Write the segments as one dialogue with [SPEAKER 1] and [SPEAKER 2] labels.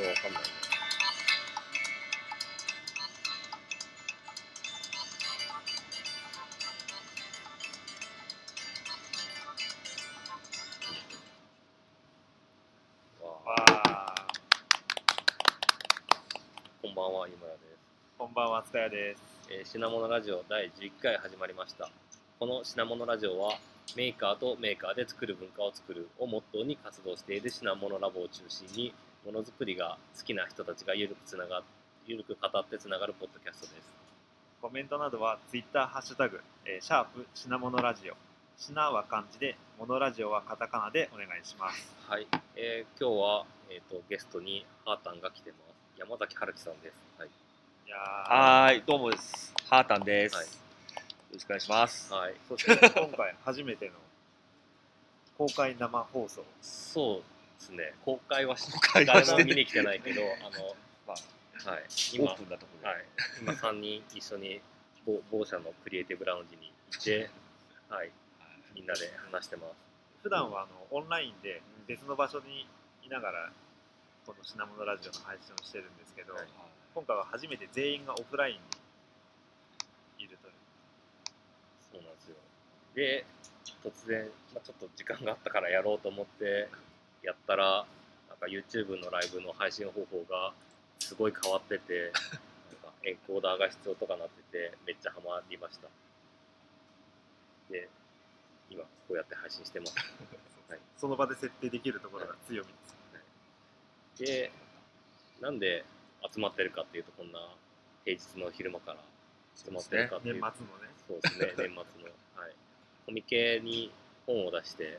[SPEAKER 1] 然わかんない。こんばんは、井村です。
[SPEAKER 2] こんばんは塚谷です。
[SPEAKER 1] えー品物ラジオ第11回始まりました。この品物ラジオはメーカーとメーカーで作る文化を作るをモットーに活動している品物ラボを中心にものづくりが好きな人たちがゆるくつながゆるく語ってつながるポッドキャストです。
[SPEAKER 2] コメントなどはツイッターハッシュタグ、えーシャープ品物ラジオ。品は漢字でモノラジオはカタカナでお願いします。
[SPEAKER 1] はい、えー今日は、えー、とゲストにハータンが来てます。山崎春樹さんです、はい。
[SPEAKER 2] いや
[SPEAKER 3] はーい、どうもです。ハータンです。
[SPEAKER 1] はい。
[SPEAKER 3] よろしくお願いします。
[SPEAKER 1] はい、
[SPEAKER 2] ーそして 今回初めての公開生放送。
[SPEAKER 1] そうですね。公開はし
[SPEAKER 3] 公開は
[SPEAKER 1] 誰
[SPEAKER 3] してね
[SPEAKER 1] も見に来てないけどあの、
[SPEAKER 3] まあ、
[SPEAKER 1] はい、
[SPEAKER 3] オ
[SPEAKER 1] 今
[SPEAKER 3] ープンなところで。
[SPEAKER 1] はい、今3人一緒に某某社のクリエイティブラウンジにいて、はい、みんなで話してます。
[SPEAKER 2] 普段はあのオンラインで別の場所にいながらこの品物ラジオの配信をしてるんですけど、
[SPEAKER 1] はい。
[SPEAKER 2] 今回は初めて全員がオフラインにいるという。
[SPEAKER 1] そうなんですよ。で、突然、まあ、ちょっと時間があったからやろうと思ってやったら、なんか YouTube のライブの配信方法がすごい変わってて、なんかエンコーダーが必要とかなってて、めっちゃハマりました。で、今こうやって配信してます。はい
[SPEAKER 2] その場で設定できるところが強みです、
[SPEAKER 1] で、なんで集まってるかっていうと、こんな平日の昼間から集まってるかっていう
[SPEAKER 2] 年末のね
[SPEAKER 1] そうですね、年末の。はい。コミケに本を出して、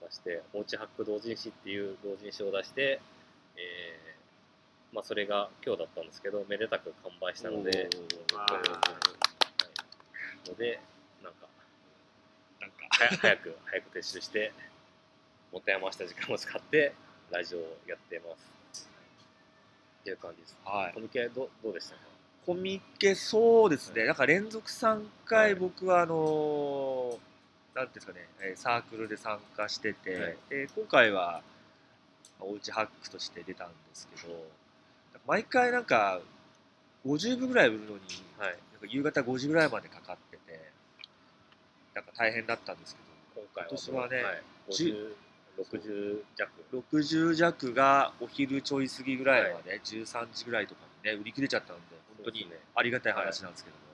[SPEAKER 1] 出して、おうちハック同人誌っていう同人誌を出して、えー、まあそれが今日だったんですけど、めでたく完売したので、
[SPEAKER 2] あ
[SPEAKER 1] はい、ので、なんか、
[SPEAKER 3] なんか、
[SPEAKER 1] 早く、早く撤収して、持て余した時間を使って、ラジオをやってます。っていう感じです。
[SPEAKER 3] はい
[SPEAKER 1] コ。ミケどどうでしたか？
[SPEAKER 3] コミケ、そうですね。
[SPEAKER 1] はい
[SPEAKER 3] なんか連続3
[SPEAKER 1] はい
[SPEAKER 3] 回、僕は、あのー、なんですかね、えーサークルで参加してて、
[SPEAKER 1] はい。
[SPEAKER 3] で今回は、まあおうちハックとして出たんですけど、毎回なんか、50部ぐらい売るのに、
[SPEAKER 1] はい。
[SPEAKER 3] なんか夕方5時ぐらいまでかかってて、なんか大変だったんですけど、
[SPEAKER 1] 今
[SPEAKER 3] 年はね
[SPEAKER 1] はい、50 60弱。
[SPEAKER 3] 60弱がお昼ちょい過ぎぐらいまで、13時ぐらいとかにね売り切れちゃったので本当にありがたい話なんですけども、はい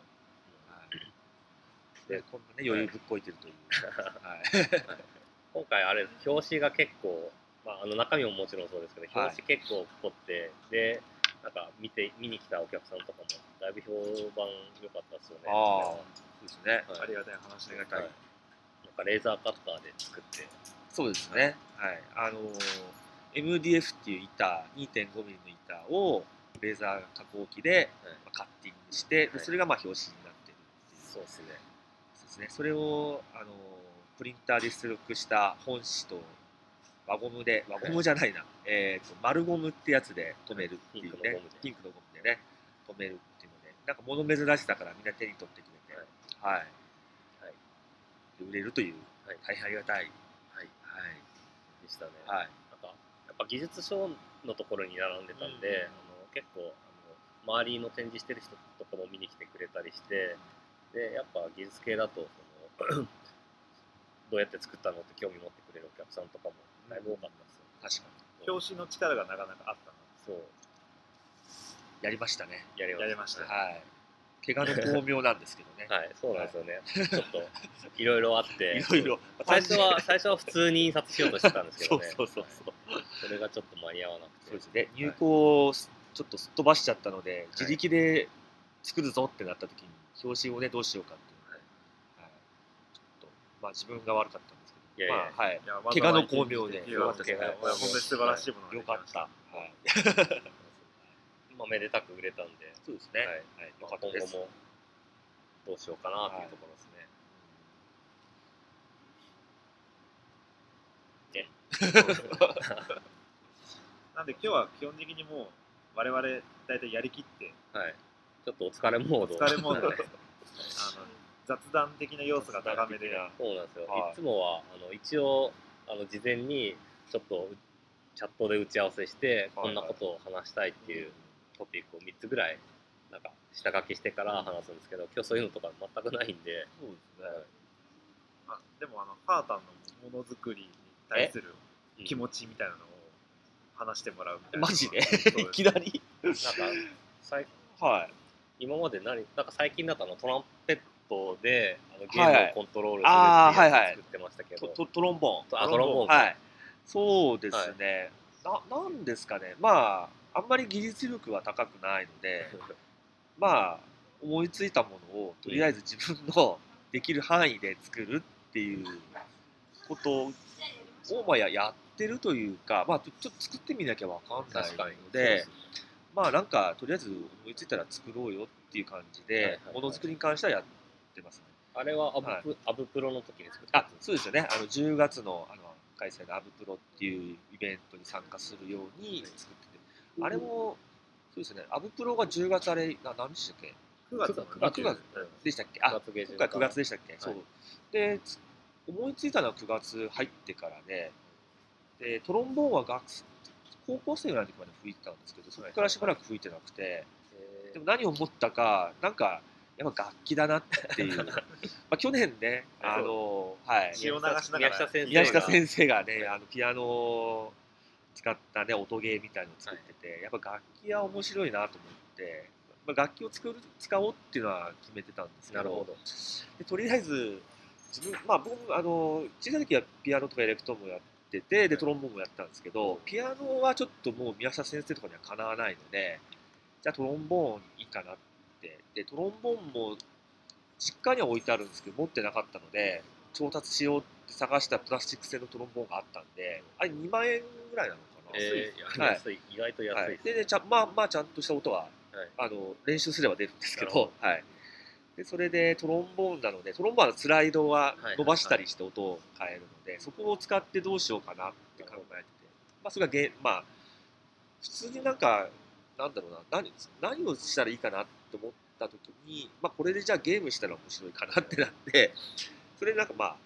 [SPEAKER 3] でこんなね余裕ぶっこいてるという、はい。
[SPEAKER 1] 今回あれ表紙が結構、まあ、あの中身ももちろんそうですけど
[SPEAKER 3] はい。
[SPEAKER 1] 表紙結構凝って、でなんか見て見に来たお客さんとかもだいぶ評判良かったですよね。
[SPEAKER 3] ああそうですね。
[SPEAKER 1] はい
[SPEAKER 2] ありがたい話で
[SPEAKER 3] ありがたい、
[SPEAKER 1] はい。なんかレーザーカッターで作って。
[SPEAKER 3] そうですね。はい。あのー MDF っていう板 2.5mm の板をレーザー加工機で、
[SPEAKER 1] はい。
[SPEAKER 3] まあカッティングして、それがまあ表紙になってるっていう。
[SPEAKER 1] そうですね
[SPEAKER 3] ですね、それをあのプリンターで出力した本紙と輪ゴムで輪ゴムじゃないな、えーと丸ゴムってやつで留めるっていうね。
[SPEAKER 1] ピンクのゴムで。
[SPEAKER 3] ピンクのゴムでね。留めるっていうので。なんか物珍しさからみんな手に取ってくれて。はい、
[SPEAKER 1] はい。
[SPEAKER 3] で売れるという、
[SPEAKER 1] はい。
[SPEAKER 3] 大変ありがたい。
[SPEAKER 1] はい。
[SPEAKER 3] はい。
[SPEAKER 1] でしたね、
[SPEAKER 3] はい。
[SPEAKER 1] なんかやっぱ技術書のところに並んでたんで、
[SPEAKER 2] うん。
[SPEAKER 1] あの結構あの周りの展示してる人とかも見に来てくれたりしてでやっぱ技術系だとその どうやって作ったのって興味持ってくれるお客さんとかもだいぶ多かったですよ、
[SPEAKER 3] 確かに。
[SPEAKER 2] 表紙の力がなかなかあった
[SPEAKER 1] そう。
[SPEAKER 3] やりましたね。
[SPEAKER 1] やりま
[SPEAKER 2] やりました。
[SPEAKER 3] はい。怪我の巧妙なんですけどね。
[SPEAKER 1] はい、そうなんですよね。ちょっといろいろあって、
[SPEAKER 3] いろいろ。
[SPEAKER 1] 最初は最初は普通に印刷しようとしてたんですけどね。
[SPEAKER 3] そうそうそう
[SPEAKER 1] はい。それがちょっと間に合わなくて。
[SPEAKER 3] そうですね入稿をちょっとすっ飛ばしちゃったので、自力で作るぞってなった時に表紙をねどうしようかっていう。はい。ちょっとまあ自分が悪かったんですけど。
[SPEAKER 1] いやいや。
[SPEAKER 3] まあはい。
[SPEAKER 2] いや
[SPEAKER 3] 怪我の巧妙で。
[SPEAKER 2] よ。かったですね。本当に素晴らしいものがで
[SPEAKER 3] よ
[SPEAKER 2] きまし
[SPEAKER 3] かった。た、はい、
[SPEAKER 1] まあめでたく売れたんで、
[SPEAKER 3] そうですね、
[SPEAKER 1] はい。
[SPEAKER 3] はい。
[SPEAKER 1] まあ今後もどうしようかなっていうところですね。
[SPEAKER 2] なんで今日は基本的にもう我々大体やりきって
[SPEAKER 1] はい。ちょっとお疲れモード。
[SPEAKER 2] お疲れモード
[SPEAKER 1] はい
[SPEAKER 2] で あの雑談的な要素が高めで。
[SPEAKER 1] そうなんですよ。
[SPEAKER 3] はい。
[SPEAKER 1] いつもはあの一応あの事前にちょっとチャットで打ち合わせして、
[SPEAKER 3] はい
[SPEAKER 1] こんなことを話したいっていうトピックを3つぐらいなんか下書きしてから話すんですけど、今日そういうのとか全くないんで、
[SPEAKER 3] そうですね。
[SPEAKER 2] あでもあのハータンのものづくりに対する気持ちみたいなのを話してもらうみたいな。
[SPEAKER 3] マジで？いきなり？
[SPEAKER 1] なんか最
[SPEAKER 3] はい。
[SPEAKER 1] 今まで何なんか最近だとあのトランペットであのゲ
[SPEAKER 3] はいはい
[SPEAKER 1] ームをコントロールするっていう
[SPEAKER 3] はいはい
[SPEAKER 1] やつ作ってましたけど、
[SPEAKER 3] トトトロンボーン。
[SPEAKER 1] あトロンボーンか、
[SPEAKER 3] はい。そうですね。ななんですかね。まあ、あんまり技術力は高くないので、まあ、思いついたものを、とりあえず自分の できる範囲で作るっていうことを、まあ、ややってるというか、まあ、ちょっと作ってみなきゃわかんないので、まあなんかとりあえず思いついたら作ろうよっていう感じで、
[SPEAKER 1] はいはいはい。
[SPEAKER 3] ものづくりに関してはやってますね。
[SPEAKER 1] あれはアブプ,、アブプロの時に作ったや
[SPEAKER 3] あ
[SPEAKER 1] つ
[SPEAKER 3] そうですよね、あの10月のあの開催のアブプロっていうイベントに参加するように作ってて、あれもそうですね、アブプロが10月あれ、な何でしたっけ
[SPEAKER 2] ？9月。の
[SPEAKER 1] 9
[SPEAKER 3] あ9月。でしたっけ？あ
[SPEAKER 1] 9月下旬
[SPEAKER 3] 今回9月でしたっけ、そう。
[SPEAKER 1] はい
[SPEAKER 3] でつ思いついたのは9月入ってからででトロンボーンは学生高校生ぐらいの時まで吹いてたんですけどそこからしばらく吹いてなくて、
[SPEAKER 1] えー。
[SPEAKER 3] でも何を思ったかなんかやっぱ楽器だなっていう。まあ去年ねあのはい。
[SPEAKER 2] 血を流しながら。
[SPEAKER 1] 宮下先生
[SPEAKER 3] 宮下先
[SPEAKER 1] 生
[SPEAKER 3] 生がねあのピアノを使ったね音ゲーみたいのを作ってて、やっぱ楽器は面白いなと思って、まあ、楽器を作る使おうっていうのは決めてたんですけど
[SPEAKER 1] なるほど。
[SPEAKER 3] でとりあえず自分まあ僕もあの小さい時はピアノとかエレクトーンもやっててでトロンボーンもやったんですけどピアノはちょっともう宮下先生とかにはかなわないのでじゃあトロンボーンいいかなって。でトロンボーンも実家には置いてあるんですけど持ってなかったので調達しようって探したプラスチック製のトロンボーンがあったんであれ2万円ぐらいなのかな、
[SPEAKER 1] えー、
[SPEAKER 3] はい。
[SPEAKER 1] 安い。意外と安い
[SPEAKER 3] はい、
[SPEAKER 1] です、
[SPEAKER 3] ででちゃんまあまあちゃんとした音は
[SPEAKER 1] はい。
[SPEAKER 3] あの練習すれば出るんですけど。はい、でそれでトロンボーンなのでトロンボーンはスライドは伸ばしたりして音を変えるので、そこを使ってどうしようかなって考えてて、まあ、それがゲまあ普通になんかなんだろうな何何をしたらいいかなって思った時に、まあ、これでじゃあゲームしたら面白いかなってなってそれでなんかま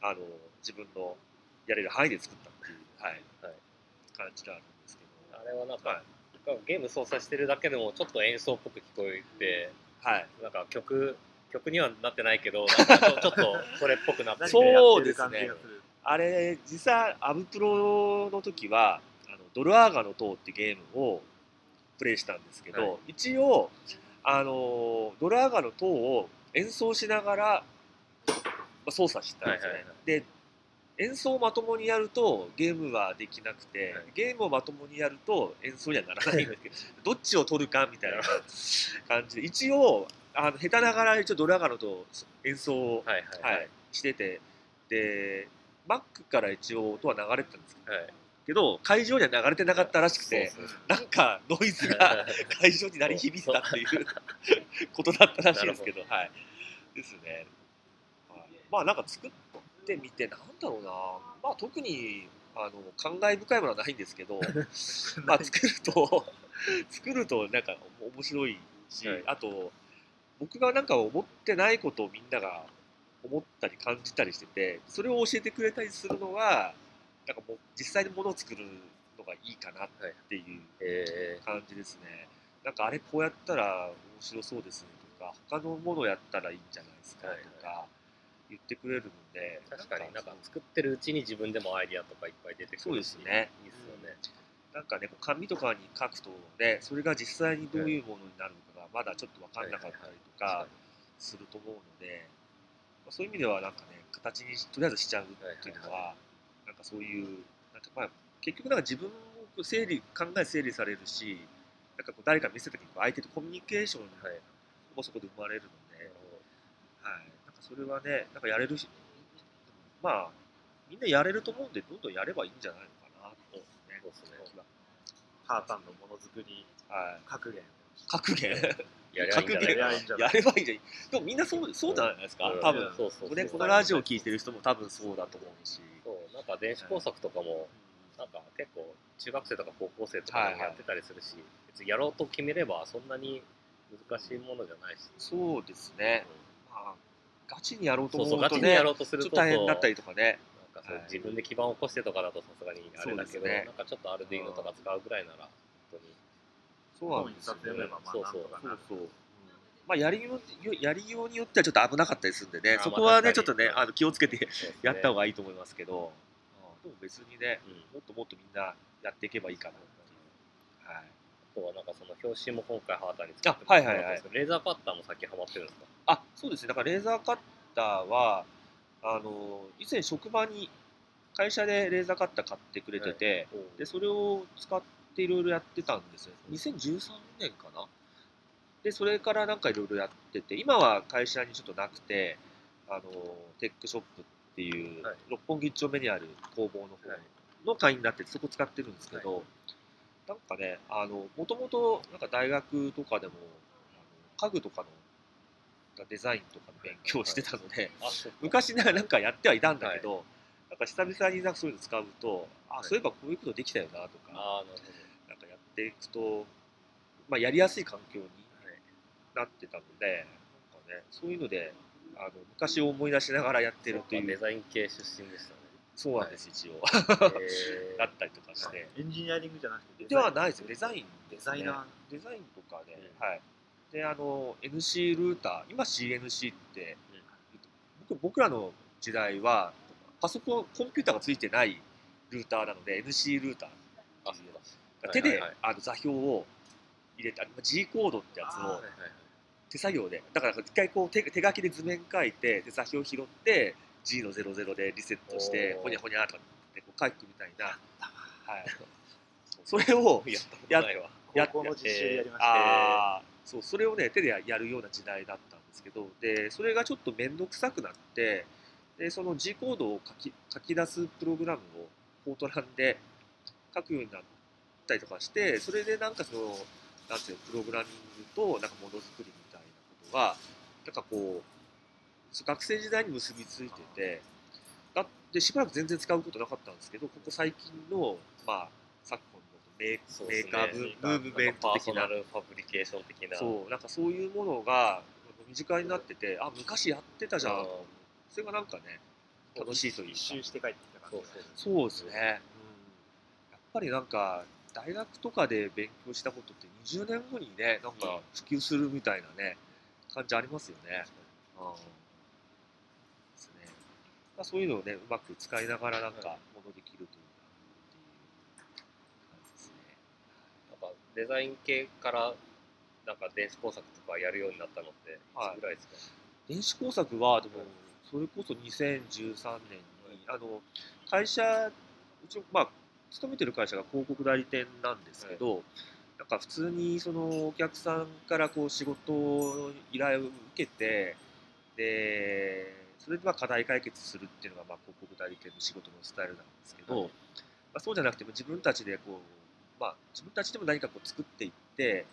[SPEAKER 3] ああの自分のやれる範囲で作ったっていう、はい。
[SPEAKER 1] はい。
[SPEAKER 3] 感じがあるんですけど。
[SPEAKER 1] あれはなんか、
[SPEAKER 3] はい。
[SPEAKER 1] ゲーム操作してるだけでもちょっと演奏っぽく聞こえて
[SPEAKER 3] はい。
[SPEAKER 1] なんか曲曲にはなってないけど なんかちょちょっとそれっぽくなって
[SPEAKER 2] 何
[SPEAKER 3] そうですね。あれ実際アブプロの時はあのドルアーガの塔ってゲームをプレイしたんですけど、
[SPEAKER 1] はい。
[SPEAKER 3] 一応あのドルアーガの塔を演奏しながら、まあ、操作してたんですよね、
[SPEAKER 1] はいはいは
[SPEAKER 3] で演奏をまともにやるとゲームはできなくて、
[SPEAKER 1] はい。
[SPEAKER 3] ゲームをまともにやると演奏にはならないんですけどどっちを取るかみたいな感じで一応あの下手ながら一応ドルアーガの塔演奏を
[SPEAKER 1] はいはい
[SPEAKER 3] は
[SPEAKER 1] はいい、
[SPEAKER 3] しててで Mac から一応音は流れてたんです
[SPEAKER 1] はい。
[SPEAKER 3] けど会場には流れてなかったらしくてなんかノイズが 会場に鳴り響いてたっていう ことだったらしいんですけど。はい。ですね、はい。まあなんか作ってみてなんだろうな。まあ特にあの感慨深いものはないんですけど まあ作ると 作るとなんか面白いし、
[SPEAKER 1] はい
[SPEAKER 3] あと僕がなんか思ってないことをみんなが思ったり感じたりしててそれを教えてくれたりするのがなんかもう実際にものを作るのがいいかなってい。う
[SPEAKER 1] え
[SPEAKER 3] 感じですね。なんかあれこうやったら面白そうですねとか他のものやったらいいんじゃないですか
[SPEAKER 1] はい
[SPEAKER 3] とか言ってくれるので
[SPEAKER 1] ー確かに。なんか作ってるうちに自分でもアイディアとかいっぱい出てくるし。
[SPEAKER 3] そうですね。
[SPEAKER 1] いいですよね。
[SPEAKER 3] なんかね紙とかに書くとねそれが実際にどういうものになるのかがまだちょっと分かんなかったりとかすると思うので、まあそういう意味ではなんかね形にとりあえずしちゃうっていうのはなんかそういうなんかまあ結局なんか自分も整理考え整理されるしなんかこう誰か見せた時に相手とコミュニケーション
[SPEAKER 1] はい。
[SPEAKER 3] もそこで生まれるので、それはねなんかやれるしまあみんなやれると思うんでどんどんやればいいんじゃないのかなと、ね、
[SPEAKER 1] どそうですね。
[SPEAKER 2] ハータンのものづくり
[SPEAKER 3] はい。
[SPEAKER 2] 格言。
[SPEAKER 3] 格言？
[SPEAKER 1] やりゃいいんじゃない？
[SPEAKER 2] ゃいいんじゃな
[SPEAKER 3] い？でもみんなそうそう。じゃないですか、
[SPEAKER 1] うん。
[SPEAKER 3] 多分。
[SPEAKER 1] そうそう
[SPEAKER 3] ね、このラジオを聞いてる人も多分そうだと思うし。
[SPEAKER 1] そう。なんか電子工作とかもなんか結構中学生とか高校生とかやってたりするし、別にやろうと決めればそんなに難しいものじゃないし、
[SPEAKER 3] そうですね。まあ、ガチにやろうと思うとね、ちょっと大変だったりとかね。
[SPEAKER 1] かそう
[SPEAKER 3] はい。
[SPEAKER 1] 自分で基盤を起こしてとかだとさすがにあれだけど、
[SPEAKER 3] ね。
[SPEAKER 1] なんかちょっとアルディーノとか使うぐらいなら本当に。
[SPEAKER 3] そうなんですよ
[SPEAKER 2] 本一冊読めばまあ
[SPEAKER 1] そうそう
[SPEAKER 3] そうそう。まあ、やりようやりようによってはちょっと危なかったりするんでね、そこはね、ちょっとね、あの気をつけてやった方がいいと思いますけど、あーでも別にね、
[SPEAKER 1] うん。
[SPEAKER 3] もっともっとみんなやっていけばいいかなっていう。はい、
[SPEAKER 1] あとはなんかその表紙も今回ハーターに作って
[SPEAKER 3] あはいはいはい。
[SPEAKER 1] もらったんですけどレーザーカッターもさっきハマってるんですか？
[SPEAKER 3] あそうですね、だからレーザーカッターは、あの以前、職場に会社でレーザーカッター買ってくれてて、でそれを使っていろいろやってたんですよ。2013年かな？で、それからなんかいろいろやってて、今は会社にちょっとなくて、あのテックショップっていう、
[SPEAKER 1] はい。
[SPEAKER 3] 六本木一丁目にある工房の方
[SPEAKER 1] はい
[SPEAKER 3] の会員になってて、そこ使ってるんですけど、なんかね、あの、もともとなんか大学とかでも、あの家具とかのデザインとかの勉強をしてたので、
[SPEAKER 1] あそうか。
[SPEAKER 3] 昔ねなんかやってはいたんだけど、なんか久々になんかそういうの使うと、あ、
[SPEAKER 1] はい。
[SPEAKER 3] そういえばこういうことできたよなとか、
[SPEAKER 1] なる
[SPEAKER 3] なんかやっていくと、まあ、やりやすい環境になってたので、なんかね、そういうので、あの昔を思い出しながらやってるという、
[SPEAKER 1] ザイン系出身でしたね
[SPEAKER 3] そうなんです、一応。だったりとかして。
[SPEAKER 2] エンジニアリングじゃなくて
[SPEAKER 3] ではないですよ、デザイン
[SPEAKER 2] デザイナー
[SPEAKER 3] デザインとかで、
[SPEAKER 1] うん
[SPEAKER 3] はい。で、あの、NC ルーター、今 CNC って、僕僕らの時代は、パソコン、コンピューターがついてないルーターなので、NC ルーター
[SPEAKER 1] あ
[SPEAKER 3] っていう。
[SPEAKER 1] そう
[SPEAKER 3] 手で、あの座標を入れた G コードってやつを手作業で。だから一回こう手手書きで図面書いてで座標拾って G の00でリセットしてほにゃほにゃとかってこう書くみたいな、はい、それを
[SPEAKER 1] やったないわ。
[SPEAKER 3] や
[SPEAKER 2] 高校の実習でやりました、
[SPEAKER 3] あーそうそれをね手でやるような時代だったんですけどでそれがちょっと面倒くさくなってでその G コードを書き書き出すプログラムをフォートランで書くようになったりとかしてそれでなんかそのなんていうのプログラミングとなんかものづくりみたいなことがなんかこう学生時代に結びついててだってしばらく全然使うことなかったんですけどここ最近のまあ昨今のメーメーカーブムーブメント
[SPEAKER 1] パー
[SPEAKER 3] 的な
[SPEAKER 1] ソナルファブリケーション的な。
[SPEAKER 3] そうなんかそういうものが身近になっててあ昔やってたじゃん。
[SPEAKER 1] うん
[SPEAKER 3] それがなんかね楽しいというか。
[SPEAKER 2] 一周して帰ってきた感じ
[SPEAKER 1] そう。
[SPEAKER 3] ですね、うん、やっぱりなんか大学とかで勉強したことって20年後にねなんか普及するみたいなね感じありますよね。うんまあ、そういうのをねうまく使いながらなんかものできるというかう感じですね。
[SPEAKER 1] なんかデザイン系からなんか電子工作とかやるようになったのってい
[SPEAKER 3] はい。
[SPEAKER 1] つぐらいですか、
[SPEAKER 3] 電子工作はでもそれこそ2013年にあの会社うちまあ勤めてる会社が広告代理店なんですけど、なんか普通にそのお客さんからこう仕事の依頼を受けてでそれでまあ課題解決するっていうのがまあ広告代理店の仕事のスタイルなんですけど、
[SPEAKER 1] はい。
[SPEAKER 3] まあ、そうじゃなくても自分たちでこう、まあ、自分たちでも何かこう作っていって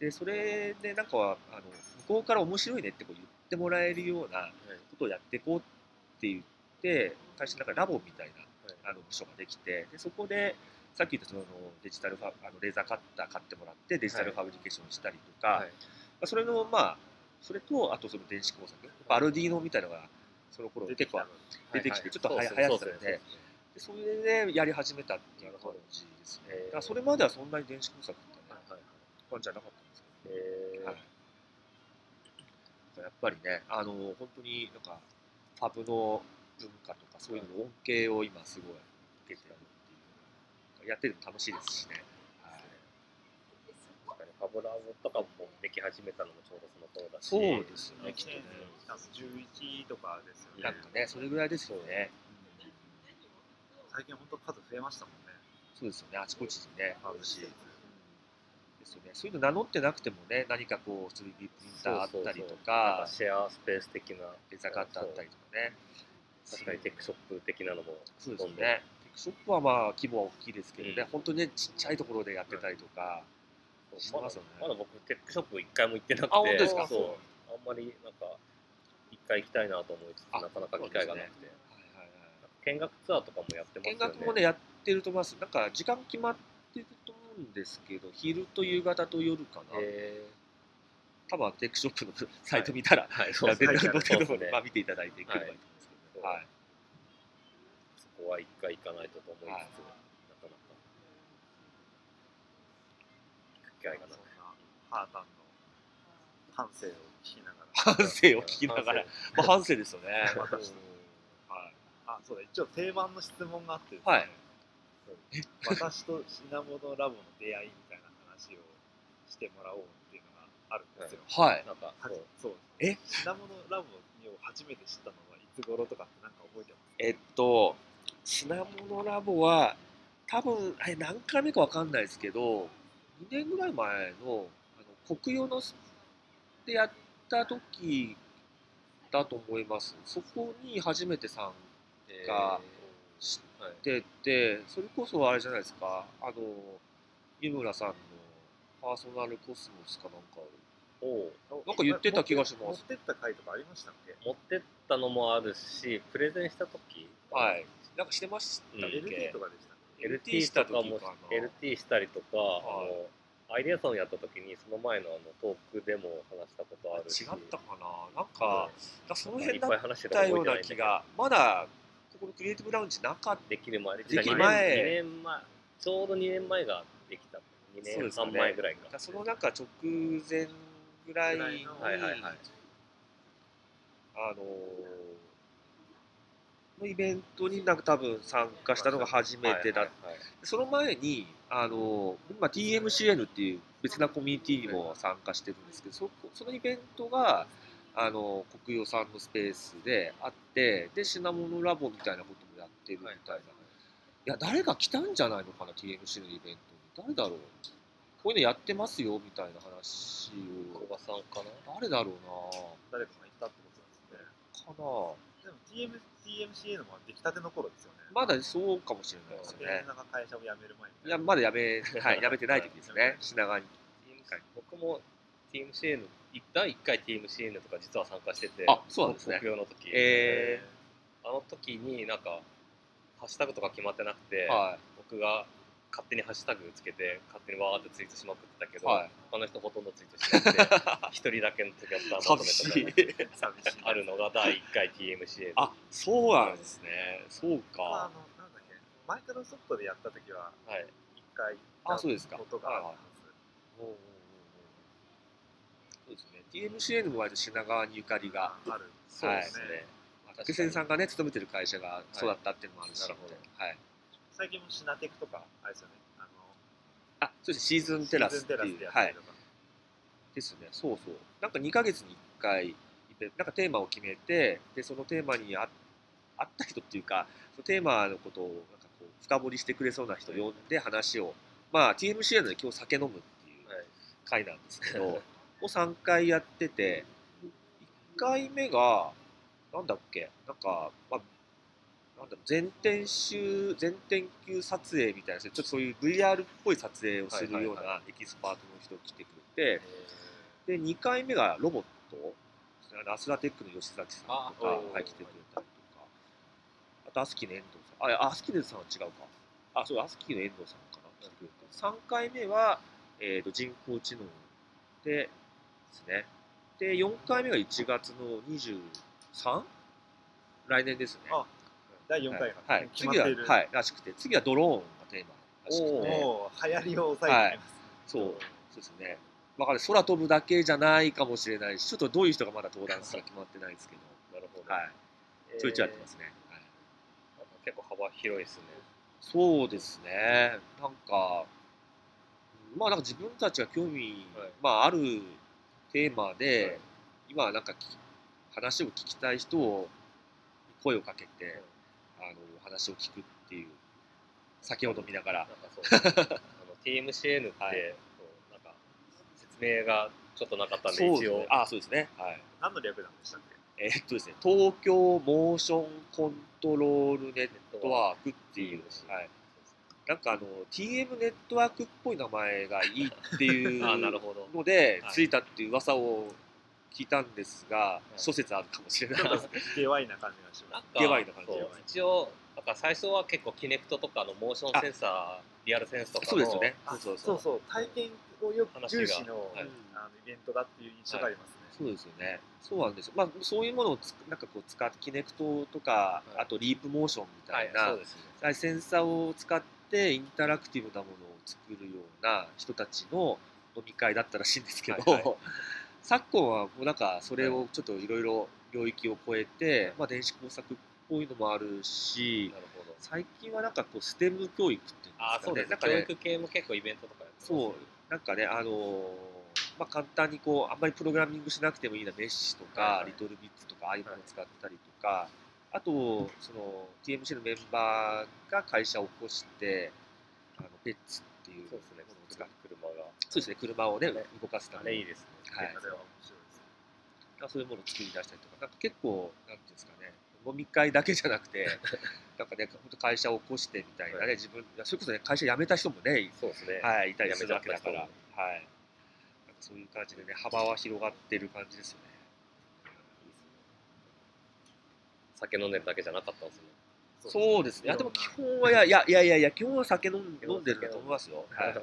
[SPEAKER 3] でそれでなんかはあの向こうから面白いねってこう言ってもらえるようなことをやっていこうって言って会社の中でラボみたいなあの部署ができてでそこでさっき言ったそのデジタルファあのレーザーカッター買ってもらってデジタルファブリケーションしたりとか、
[SPEAKER 1] はい。
[SPEAKER 3] まあ、それのまあそれとあとその電子工作バルディーノみたいなのがその頃結構出てきてちょっとはや流行ってたので。でそれでやり始めたっていう感じですね。
[SPEAKER 1] へー。
[SPEAKER 3] だからそれまではそんなに電子工作ってね
[SPEAKER 1] はいはい
[SPEAKER 3] 感じじゃなかったんですけど
[SPEAKER 1] えー。
[SPEAKER 3] はい、やっぱりね、あの本当になんかファブの文化とかそういうのの恩恵を今すごい受けてるっていうやってるの楽しいですしね。
[SPEAKER 1] かブラボとかもでき始めたのもちょうどその頃だし
[SPEAKER 3] そうですよね、きっとね。
[SPEAKER 2] 多分11とかですよね、
[SPEAKER 3] なん。かね、それぐらいですよね。
[SPEAKER 2] 最近本当数増えましたもんね。
[SPEAKER 3] そうですよね、あちこちにね、
[SPEAKER 2] ファブシーズ
[SPEAKER 3] ですよね。そういうの名乗ってなくてもね、何かこう 3D プリンターあったりと
[SPEAKER 1] なん
[SPEAKER 3] か
[SPEAKER 1] か、シェアスペース的な。
[SPEAKER 3] レザーカッターあったりとかね。
[SPEAKER 1] 確かにテックショップ的なのも。
[SPEAKER 3] そうですね。テックショップはまあ規模は大きいですけどね、
[SPEAKER 1] うん。
[SPEAKER 3] 本当にね、ちっちゃいところでやってたりとか、
[SPEAKER 1] まだ
[SPEAKER 3] ますよね。
[SPEAKER 1] まだ僕テックショップ一回も行ってなくて。
[SPEAKER 3] あ本当ですか？
[SPEAKER 1] そう。あんまりなんか一回行きたいなと思いつつ
[SPEAKER 3] あ
[SPEAKER 1] なかなか機会がなくて、
[SPEAKER 3] はいはいはい
[SPEAKER 1] 見学ツアーとかもやってますよ
[SPEAKER 3] 見
[SPEAKER 1] ね
[SPEAKER 3] 学もねやってると思いますなんか時間決まってると思うんですけど昼と夕方と夜かな、
[SPEAKER 1] え
[SPEAKER 3] 多分テックショップの サイト見たら、
[SPEAKER 1] ーはい。そう
[SPEAKER 3] 絶
[SPEAKER 1] ですね
[SPEAKER 3] 対載って
[SPEAKER 1] ですね。
[SPEAKER 3] まあ見ていただいていければいいと思うんですけど、
[SPEAKER 1] はい。
[SPEAKER 3] はい。
[SPEAKER 1] こは一回行かないとと思いつつ、
[SPEAKER 3] はい
[SPEAKER 1] なかなか行く機会がな
[SPEAKER 2] ハータンの反省を聞きながら。
[SPEAKER 3] 反省を聞きながら、まあ、反省ですよね。
[SPEAKER 2] 私
[SPEAKER 3] うんはい。
[SPEAKER 2] あそうだ。一応定番の質問があってですね、
[SPEAKER 3] はい。
[SPEAKER 2] 私と品物ラボの出会いみたいな話をしてもらおうっていうのがあるんですよ、
[SPEAKER 3] はい。
[SPEAKER 1] なんか
[SPEAKER 2] は
[SPEAKER 1] そう。
[SPEAKER 2] そう。
[SPEAKER 3] え？
[SPEAKER 2] 品物ラボを初めて知ったのはいつ頃とかってなんか覚えてます
[SPEAKER 3] えっと、品物ラボは、多分あれ何回目かわかんないですけど、2年ぐらい前のあの国用のスでやった時だと思います。そこに初めて参
[SPEAKER 1] え
[SPEAKER 3] が
[SPEAKER 1] ー
[SPEAKER 3] し
[SPEAKER 1] はい
[SPEAKER 3] 加て、それこそあれじゃないですか、あの、湯村さんのパーソナルコスモスかなんか
[SPEAKER 1] を。
[SPEAKER 3] なんか言ってた気がします。
[SPEAKER 2] 持ってった回とかありましたっけ？
[SPEAKER 1] 持ってったのもあるしプレゼンした時
[SPEAKER 3] はい。なんかしてましたっけ、
[SPEAKER 1] うん。
[SPEAKER 2] LT とかでした
[SPEAKER 3] LT した時かな
[SPEAKER 1] LT したりとか、
[SPEAKER 3] はい
[SPEAKER 1] あのアイデアソンやった時にその前のあのトークでも話したことあるし
[SPEAKER 3] 違ったかな？なんか、なんかその辺だっ
[SPEAKER 1] た
[SPEAKER 3] たよう
[SPEAKER 1] な
[SPEAKER 3] 気が、まだここのクリエイティブラウンジなかっ
[SPEAKER 1] できる前。
[SPEAKER 3] できる
[SPEAKER 1] 2
[SPEAKER 3] 前。
[SPEAKER 1] 年2年前。ちょうど2年前ができた2年半
[SPEAKER 3] そうですかね。
[SPEAKER 1] 前ぐらいか
[SPEAKER 3] た。そのなんか直前ぐらい
[SPEAKER 1] はいはいはい。
[SPEAKER 3] あのーのイベントになんか多分参加したのが初めてだ。っ
[SPEAKER 1] はいはいはい。
[SPEAKER 3] その前に、あの今 TMCN っていう別なコミュニティにも参加してるんですけど、そそのイベントが、あの国用さんのスペースであって、で、品物ラボみたいなこともやってるみたいな。いや、誰が来たんじゃないのかな、TMC のイベントに。誰だろう。こういうのやってますよ、みたいな話を。
[SPEAKER 1] 古賀さんかな。
[SPEAKER 3] 誰だろう
[SPEAKER 2] 誰かが言ったってことなんですね。
[SPEAKER 3] なかな。
[SPEAKER 2] でも TM TMCA のも出来たての頃ですよね
[SPEAKER 3] まだそうかもしれないです
[SPEAKER 2] で
[SPEAKER 3] ね。
[SPEAKER 2] な会社を辞める前に
[SPEAKER 3] いや、まだやめ、はい、やめてない時ですね、品川に。
[SPEAKER 1] 僕も TMCN 第1回 TMCN とか実は参加してて
[SPEAKER 3] あそうなんですね
[SPEAKER 1] の時
[SPEAKER 3] え
[SPEAKER 1] あの時になんかハッシュタグとか決まってなくて、
[SPEAKER 3] ー、はい。
[SPEAKER 1] 僕が勝手にハッシュタグつけて勝手にわーってツイートしまくってたけど、
[SPEAKER 3] はい。
[SPEAKER 1] 他の人ほとんどツイートしなくて一人だけのトキャッターまとめとか。
[SPEAKER 2] 寂しい。
[SPEAKER 1] あるのが第1回 TMCN
[SPEAKER 3] あ、そうなんですね。そう
[SPEAKER 2] まあ。のなんだっけ。マイクロソフトでやった時は
[SPEAKER 1] はい。
[SPEAKER 2] 一回
[SPEAKER 3] あそうですか。
[SPEAKER 2] ことがあります
[SPEAKER 3] うんうんうんうんそうですね。TMCN も割と品川にゆかりが、
[SPEAKER 2] ある。
[SPEAKER 1] そうですね、
[SPEAKER 3] 竹仙さんがね、勤めてる会社がそうだったっていうのもあるし、
[SPEAKER 1] なるほど。
[SPEAKER 3] はい。
[SPEAKER 2] 最近もシナテクとかあれですよねあの
[SPEAKER 3] あ、そうです。シーズンテラスっていう、はい
[SPEAKER 2] で
[SPEAKER 3] すね。そうそう。なんか2ヶ月に1回、なんかテーマを決めて、で、そのテーマにああった人っていうか、そのテーマのことをなんかこう深掘りしてくれそうな人を呼んで話を、まあ TMCN で今日酒飲むっていう
[SPEAKER 1] はい
[SPEAKER 3] 回なんですけど、を3回やってて、1回目が、なんだっけ、なんか、まあ、なんだろう全天集、全天球撮影みたいな、ちょっとそういう VR っぽい撮影をするようなエキスパートの人が来てくれて、で、2回目がロボット、アスラテックの吉崎さんとか、
[SPEAKER 1] あ
[SPEAKER 3] はい、来てくれたりとか、あとアスキーの遠藤さん、あ、アスキーのさんは違うか。あ、そう、アスキーの遠藤さんかな、来てくれて。3回目は、えー、と人工知能でですね。で、4回目が1月の 23? 来年ですね。
[SPEAKER 2] あ第4回が
[SPEAKER 3] はい、はい、
[SPEAKER 2] 決まっている、
[SPEAKER 3] 次は、はい、らしくて、次はドローンがテーマらしくて、
[SPEAKER 2] 流行りを抑えていきます、
[SPEAKER 3] そう、そうですね。わかる空飛ぶだけじゃないかもしれないし、ちょっとどういう人がまだ登壇するか決まってないですけど、
[SPEAKER 1] なるほど、
[SPEAKER 3] はい、ちょいちょいやってますね。はい、
[SPEAKER 1] 結構幅広いですね。
[SPEAKER 3] そうですね。なんか、まあなんか自分たちが興味、
[SPEAKER 1] はい。
[SPEAKER 3] まああるテーマで、
[SPEAKER 1] はい。
[SPEAKER 3] 今なんかき話を聞きたい人を声をかけて、あの話を聞くっていう。酒を飲みながら。
[SPEAKER 1] なんかそうあの TMCN って、
[SPEAKER 3] はい。
[SPEAKER 1] そうなんか説明がちょっとなかったんで一応。
[SPEAKER 3] ねあそうですね。はい。
[SPEAKER 2] 何の略なんでしたっけ？
[SPEAKER 3] えーっとですね東京モーションコントロールネットワークっていう、はい、なんかあの TM ネットワークっぽい名前がいいっていう
[SPEAKER 1] あなるほど。
[SPEAKER 3] ので
[SPEAKER 1] はい。
[SPEAKER 3] ついたっていう噂を聞いたんですが、
[SPEAKER 1] い
[SPEAKER 3] 諸説あるかもしれない。
[SPEAKER 2] ちょっとゲワイな感じがします。
[SPEAKER 1] なんか
[SPEAKER 3] ゲバイな感じ。
[SPEAKER 1] 一応だから最初は結構キネクトとかのモーションセンサーリアルセンスとかの
[SPEAKER 3] そうですよね。
[SPEAKER 2] あ
[SPEAKER 3] そう
[SPEAKER 2] そうそう。体験をよく重視の
[SPEAKER 1] はい
[SPEAKER 2] あのイベントだっていう印象がありますね。
[SPEAKER 3] そうですよね。そうなんですよ。まあ、そういうものをつなんかこう使って、キネクトとか、
[SPEAKER 1] はい。
[SPEAKER 3] あとリープモーションみた
[SPEAKER 1] はいい
[SPEAKER 3] な、はいセンサーを使ってインタラクティブなものを作るような人たちの飲み会だったらしいんですけど、
[SPEAKER 1] はいはい
[SPEAKER 3] 昨今はもうなんかそれをちょっといろいろ領域を超えて、まあ、電子工作っぽいのもあるし
[SPEAKER 1] なるほど。
[SPEAKER 3] 最近はなんかこうステム教育っていうん
[SPEAKER 1] ああそうです
[SPEAKER 3] なんかね
[SPEAKER 1] 教育系も結構イベントとか
[SPEAKER 3] そう。なんかねあのーまあ、簡単にこうあんまりプログラミングしなくてもいいなメッシとか、
[SPEAKER 1] はいはい。
[SPEAKER 3] リトルビッツとかああいうものを使ったりとか、あとその TMC のメンバーが会社を起こしてあのペッツっていう
[SPEAKER 1] そうですね。
[SPEAKER 3] ものを使っ
[SPEAKER 1] 車が。
[SPEAKER 3] そうですね。車をね
[SPEAKER 1] ね
[SPEAKER 3] 動かすた
[SPEAKER 1] あ
[SPEAKER 3] めに。
[SPEAKER 1] れいいですね
[SPEAKER 3] はい
[SPEAKER 2] あれは面白いです。
[SPEAKER 3] そういうものを作り出したりとかなんか結構なんていうんですかね飲み会だけじゃなくて なんかね本当会社を起こしてみたいなね、
[SPEAKER 1] はい
[SPEAKER 3] 自分いやそれこそね会社辞めた人もね
[SPEAKER 1] そうですね
[SPEAKER 3] はい、いたりするわけだから、はい、なんかそういう感じでね、幅は広がってる感じですよね。
[SPEAKER 1] 酒飲んでるだけじゃなかったんですね
[SPEAKER 3] そうですね。いや、でも基本は、いやいやいやいや基本は酒飲んでると思いますよ。は。
[SPEAKER 1] はい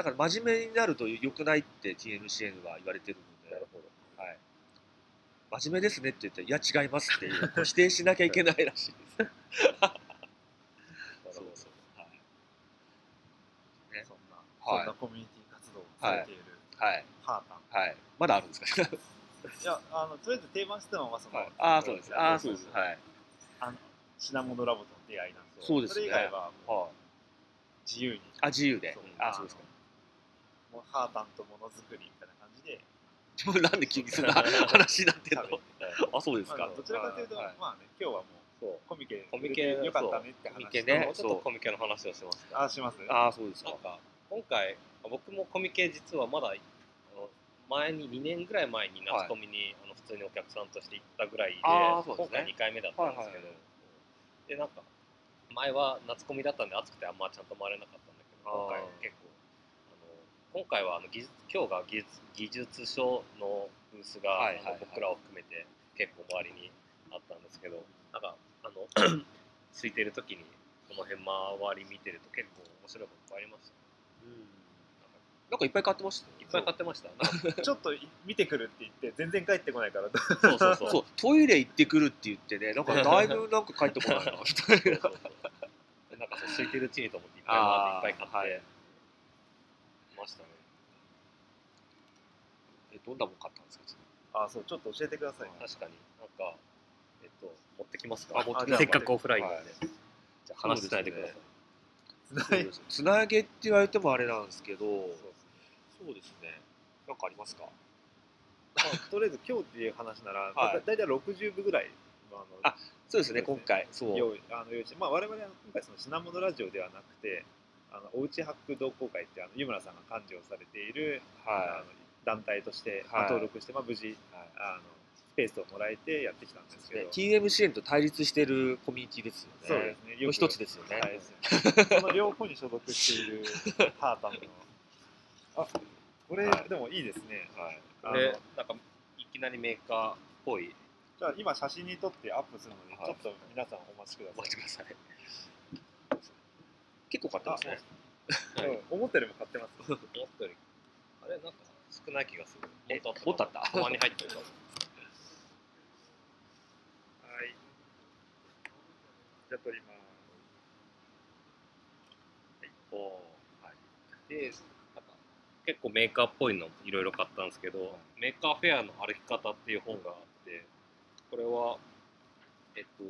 [SPEAKER 3] だから真面目になると良くないって TMCN は言われてるのではい。真面目ですねって言って、いや違いますって否定しなきゃいけないらしいです。そうそう。はい。ね
[SPEAKER 2] そんな、
[SPEAKER 3] はい
[SPEAKER 2] そんなコミュニティ活動をされている
[SPEAKER 3] はい。
[SPEAKER 2] ハータン。
[SPEAKER 3] はい。まだあるんですか？
[SPEAKER 2] いや、あのとりあえず定番してたのはその、
[SPEAKER 3] はい。ああ、そうです。ああ、そうです。はい。
[SPEAKER 2] あの品物ラボとの出会いなんですよ。
[SPEAKER 3] そうですね
[SPEAKER 2] それ以外はもう
[SPEAKER 3] はい。
[SPEAKER 2] 自由に、
[SPEAKER 3] あ、自由で。あ、そうですか。
[SPEAKER 2] もうハータンとものづくりみたいな感じで。
[SPEAKER 3] なんで急にそんな 話になってんの？あ、そうですか。
[SPEAKER 2] まあ、どちらかというと、
[SPEAKER 3] はい。
[SPEAKER 2] まあね、今日はもうコミケ
[SPEAKER 1] コミケ
[SPEAKER 2] よかったねって話
[SPEAKER 3] コミケね。
[SPEAKER 1] ちょっとコミケの話をしますか
[SPEAKER 2] あ、します？
[SPEAKER 3] ああ、そうですか。
[SPEAKER 1] なん。か。今回僕もコミケ実はまだ前に2年ぐらい前に夏コミに、あの普通にお客さんとして行ったぐらいで
[SPEAKER 3] あーそうですね。
[SPEAKER 1] 今回2回目だったんですけど、
[SPEAKER 3] はいはい
[SPEAKER 1] でなんか前は夏コミだったんで暑くてあんまちゃんと回れなかったんだけど今回結構今回はあの技術今日が技術技術書のブースが、
[SPEAKER 3] はいはいはい。
[SPEAKER 1] 僕らを含めて結構周りにあったんですけどなんかあの 空いてる時にこの辺周り見てると結構面白いこといっぱいありました
[SPEAKER 3] なんかいっぱい買ってました？
[SPEAKER 1] いっぱい買ってました。
[SPEAKER 2] ちょっとい見てくるって言って全然帰ってこないから。
[SPEAKER 1] そうそうそう。
[SPEAKER 3] そう、トイレ行ってくるって言ってね、なんかだいぶなんか帰ってこないな、みたいな。
[SPEAKER 1] なんかそう空いてるうちにと思っていっぱい回っていっぱい買って、
[SPEAKER 3] はい
[SPEAKER 1] ましたね。
[SPEAKER 3] え、どんなもん買ったんですか
[SPEAKER 2] あ、そう、ちょっと教えてください。
[SPEAKER 1] 確かになんか、えっと、持ってきますか？
[SPEAKER 3] あ持って
[SPEAKER 2] きます
[SPEAKER 1] せっかくオフラインなんで。
[SPEAKER 3] はい
[SPEAKER 1] じゃあ話しないでください。
[SPEAKER 2] はい
[SPEAKER 3] つなげって言われてもあれなんですけど、そうですね。なんかありますか？
[SPEAKER 2] まあとりあえず今日っていう話なら、
[SPEAKER 3] はい
[SPEAKER 2] だだいたい60部ぐらいのあの
[SPEAKER 3] あそうですね、今回。そう。
[SPEAKER 2] 用意あの用意してまあ、我々は今回その品物ラジオではなくてあのおうちハック同好会ってあの湯村さんが幹事をされている、あ
[SPEAKER 3] は
[SPEAKER 2] の団体として、まあ
[SPEAKER 3] はい
[SPEAKER 2] 登録して、まあ、無事
[SPEAKER 3] い。
[SPEAKER 2] あのスペースをもらえてやってきたんですけ
[SPEAKER 3] ね
[SPEAKER 2] ど、
[SPEAKER 3] TM 支援と対立してるコミュニティですよね。
[SPEAKER 2] そうですね
[SPEAKER 3] の一つですよね。
[SPEAKER 2] はい、その両方に所属しているハータンのあこれ、
[SPEAKER 3] はい
[SPEAKER 2] でもいいですね
[SPEAKER 3] はい。
[SPEAKER 2] あの
[SPEAKER 1] これ、なんか、いきなりメーカーっぽい。
[SPEAKER 2] じゃあ今写真に撮ってアップするので、
[SPEAKER 3] はい
[SPEAKER 2] ちょっと皆さんお待ちください
[SPEAKER 1] お待ちください。
[SPEAKER 3] 結構買ってますね。
[SPEAKER 2] 思ったよりも買ってます。
[SPEAKER 1] 思ったより、あれ、なんか少ない気がする。
[SPEAKER 3] え
[SPEAKER 1] もっと
[SPEAKER 3] あった。
[SPEAKER 1] た？まに入ってる。
[SPEAKER 2] はい。じゃあ撮ります。
[SPEAKER 1] おーはい、でなんか結構メーカーっぽいのいろいろ買ったんですけど、メーカーフェアの歩き方っていう本があってこれはえっと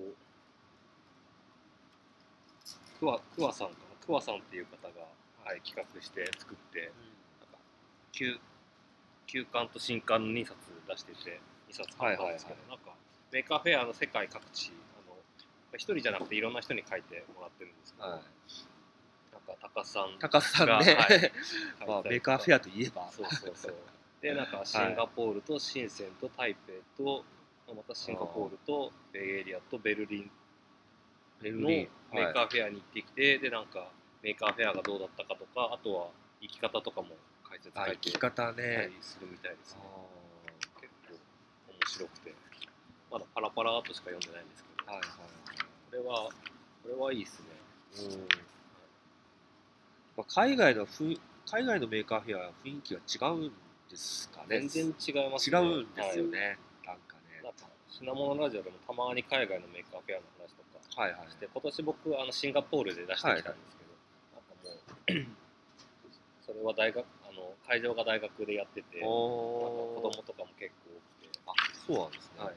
[SPEAKER 1] クワクワさんかなクワさんっていう方が、はい、企画して作ってなんか旧旧刊と新刊の2冊出してて2冊買ったんですけど、なんかメーカーフェアの世界各地あの一人じゃなくていろんな人に書いてもらってるんですけど、
[SPEAKER 3] はい。
[SPEAKER 1] なんか高須さん
[SPEAKER 3] 高須さんね、
[SPEAKER 1] がはい
[SPEAKER 3] まあ、メーカーフェアといえば、
[SPEAKER 1] そうそうそう。で、なんかシンガポールと深センと台北と、またシンガポールとベイエリアとベルリンのメーカーフェアに行ってきて、で、なんかメーカーフェアがどうだったかとか、あとは行き方とかも解説
[SPEAKER 3] はい、
[SPEAKER 1] 書いてた
[SPEAKER 3] ね
[SPEAKER 1] り。するみたいですね。
[SPEAKER 3] あ
[SPEAKER 1] 結構面白くて、まだパラパラーとしか読んでないんですけど、
[SPEAKER 3] ーはいはい。
[SPEAKER 1] これはこれはいいっすね。
[SPEAKER 3] うんまあ、海外のふ海外のメーカーフェアは雰囲気が違うんですかね
[SPEAKER 1] 全然違います
[SPEAKER 3] 違
[SPEAKER 1] ね。
[SPEAKER 3] うんですよね、なんかね
[SPEAKER 1] なんか品物ラジオでもたまに海外のメーカーフェアの話とか
[SPEAKER 3] はいはい。
[SPEAKER 1] して、今年僕あのシンガポールで出してきたんですけど、なんかもうそれは大学あの会場が大学でやってて、なんか子
[SPEAKER 3] お
[SPEAKER 1] 供とかも結構多くて、
[SPEAKER 3] あそうなんですね、
[SPEAKER 1] はい、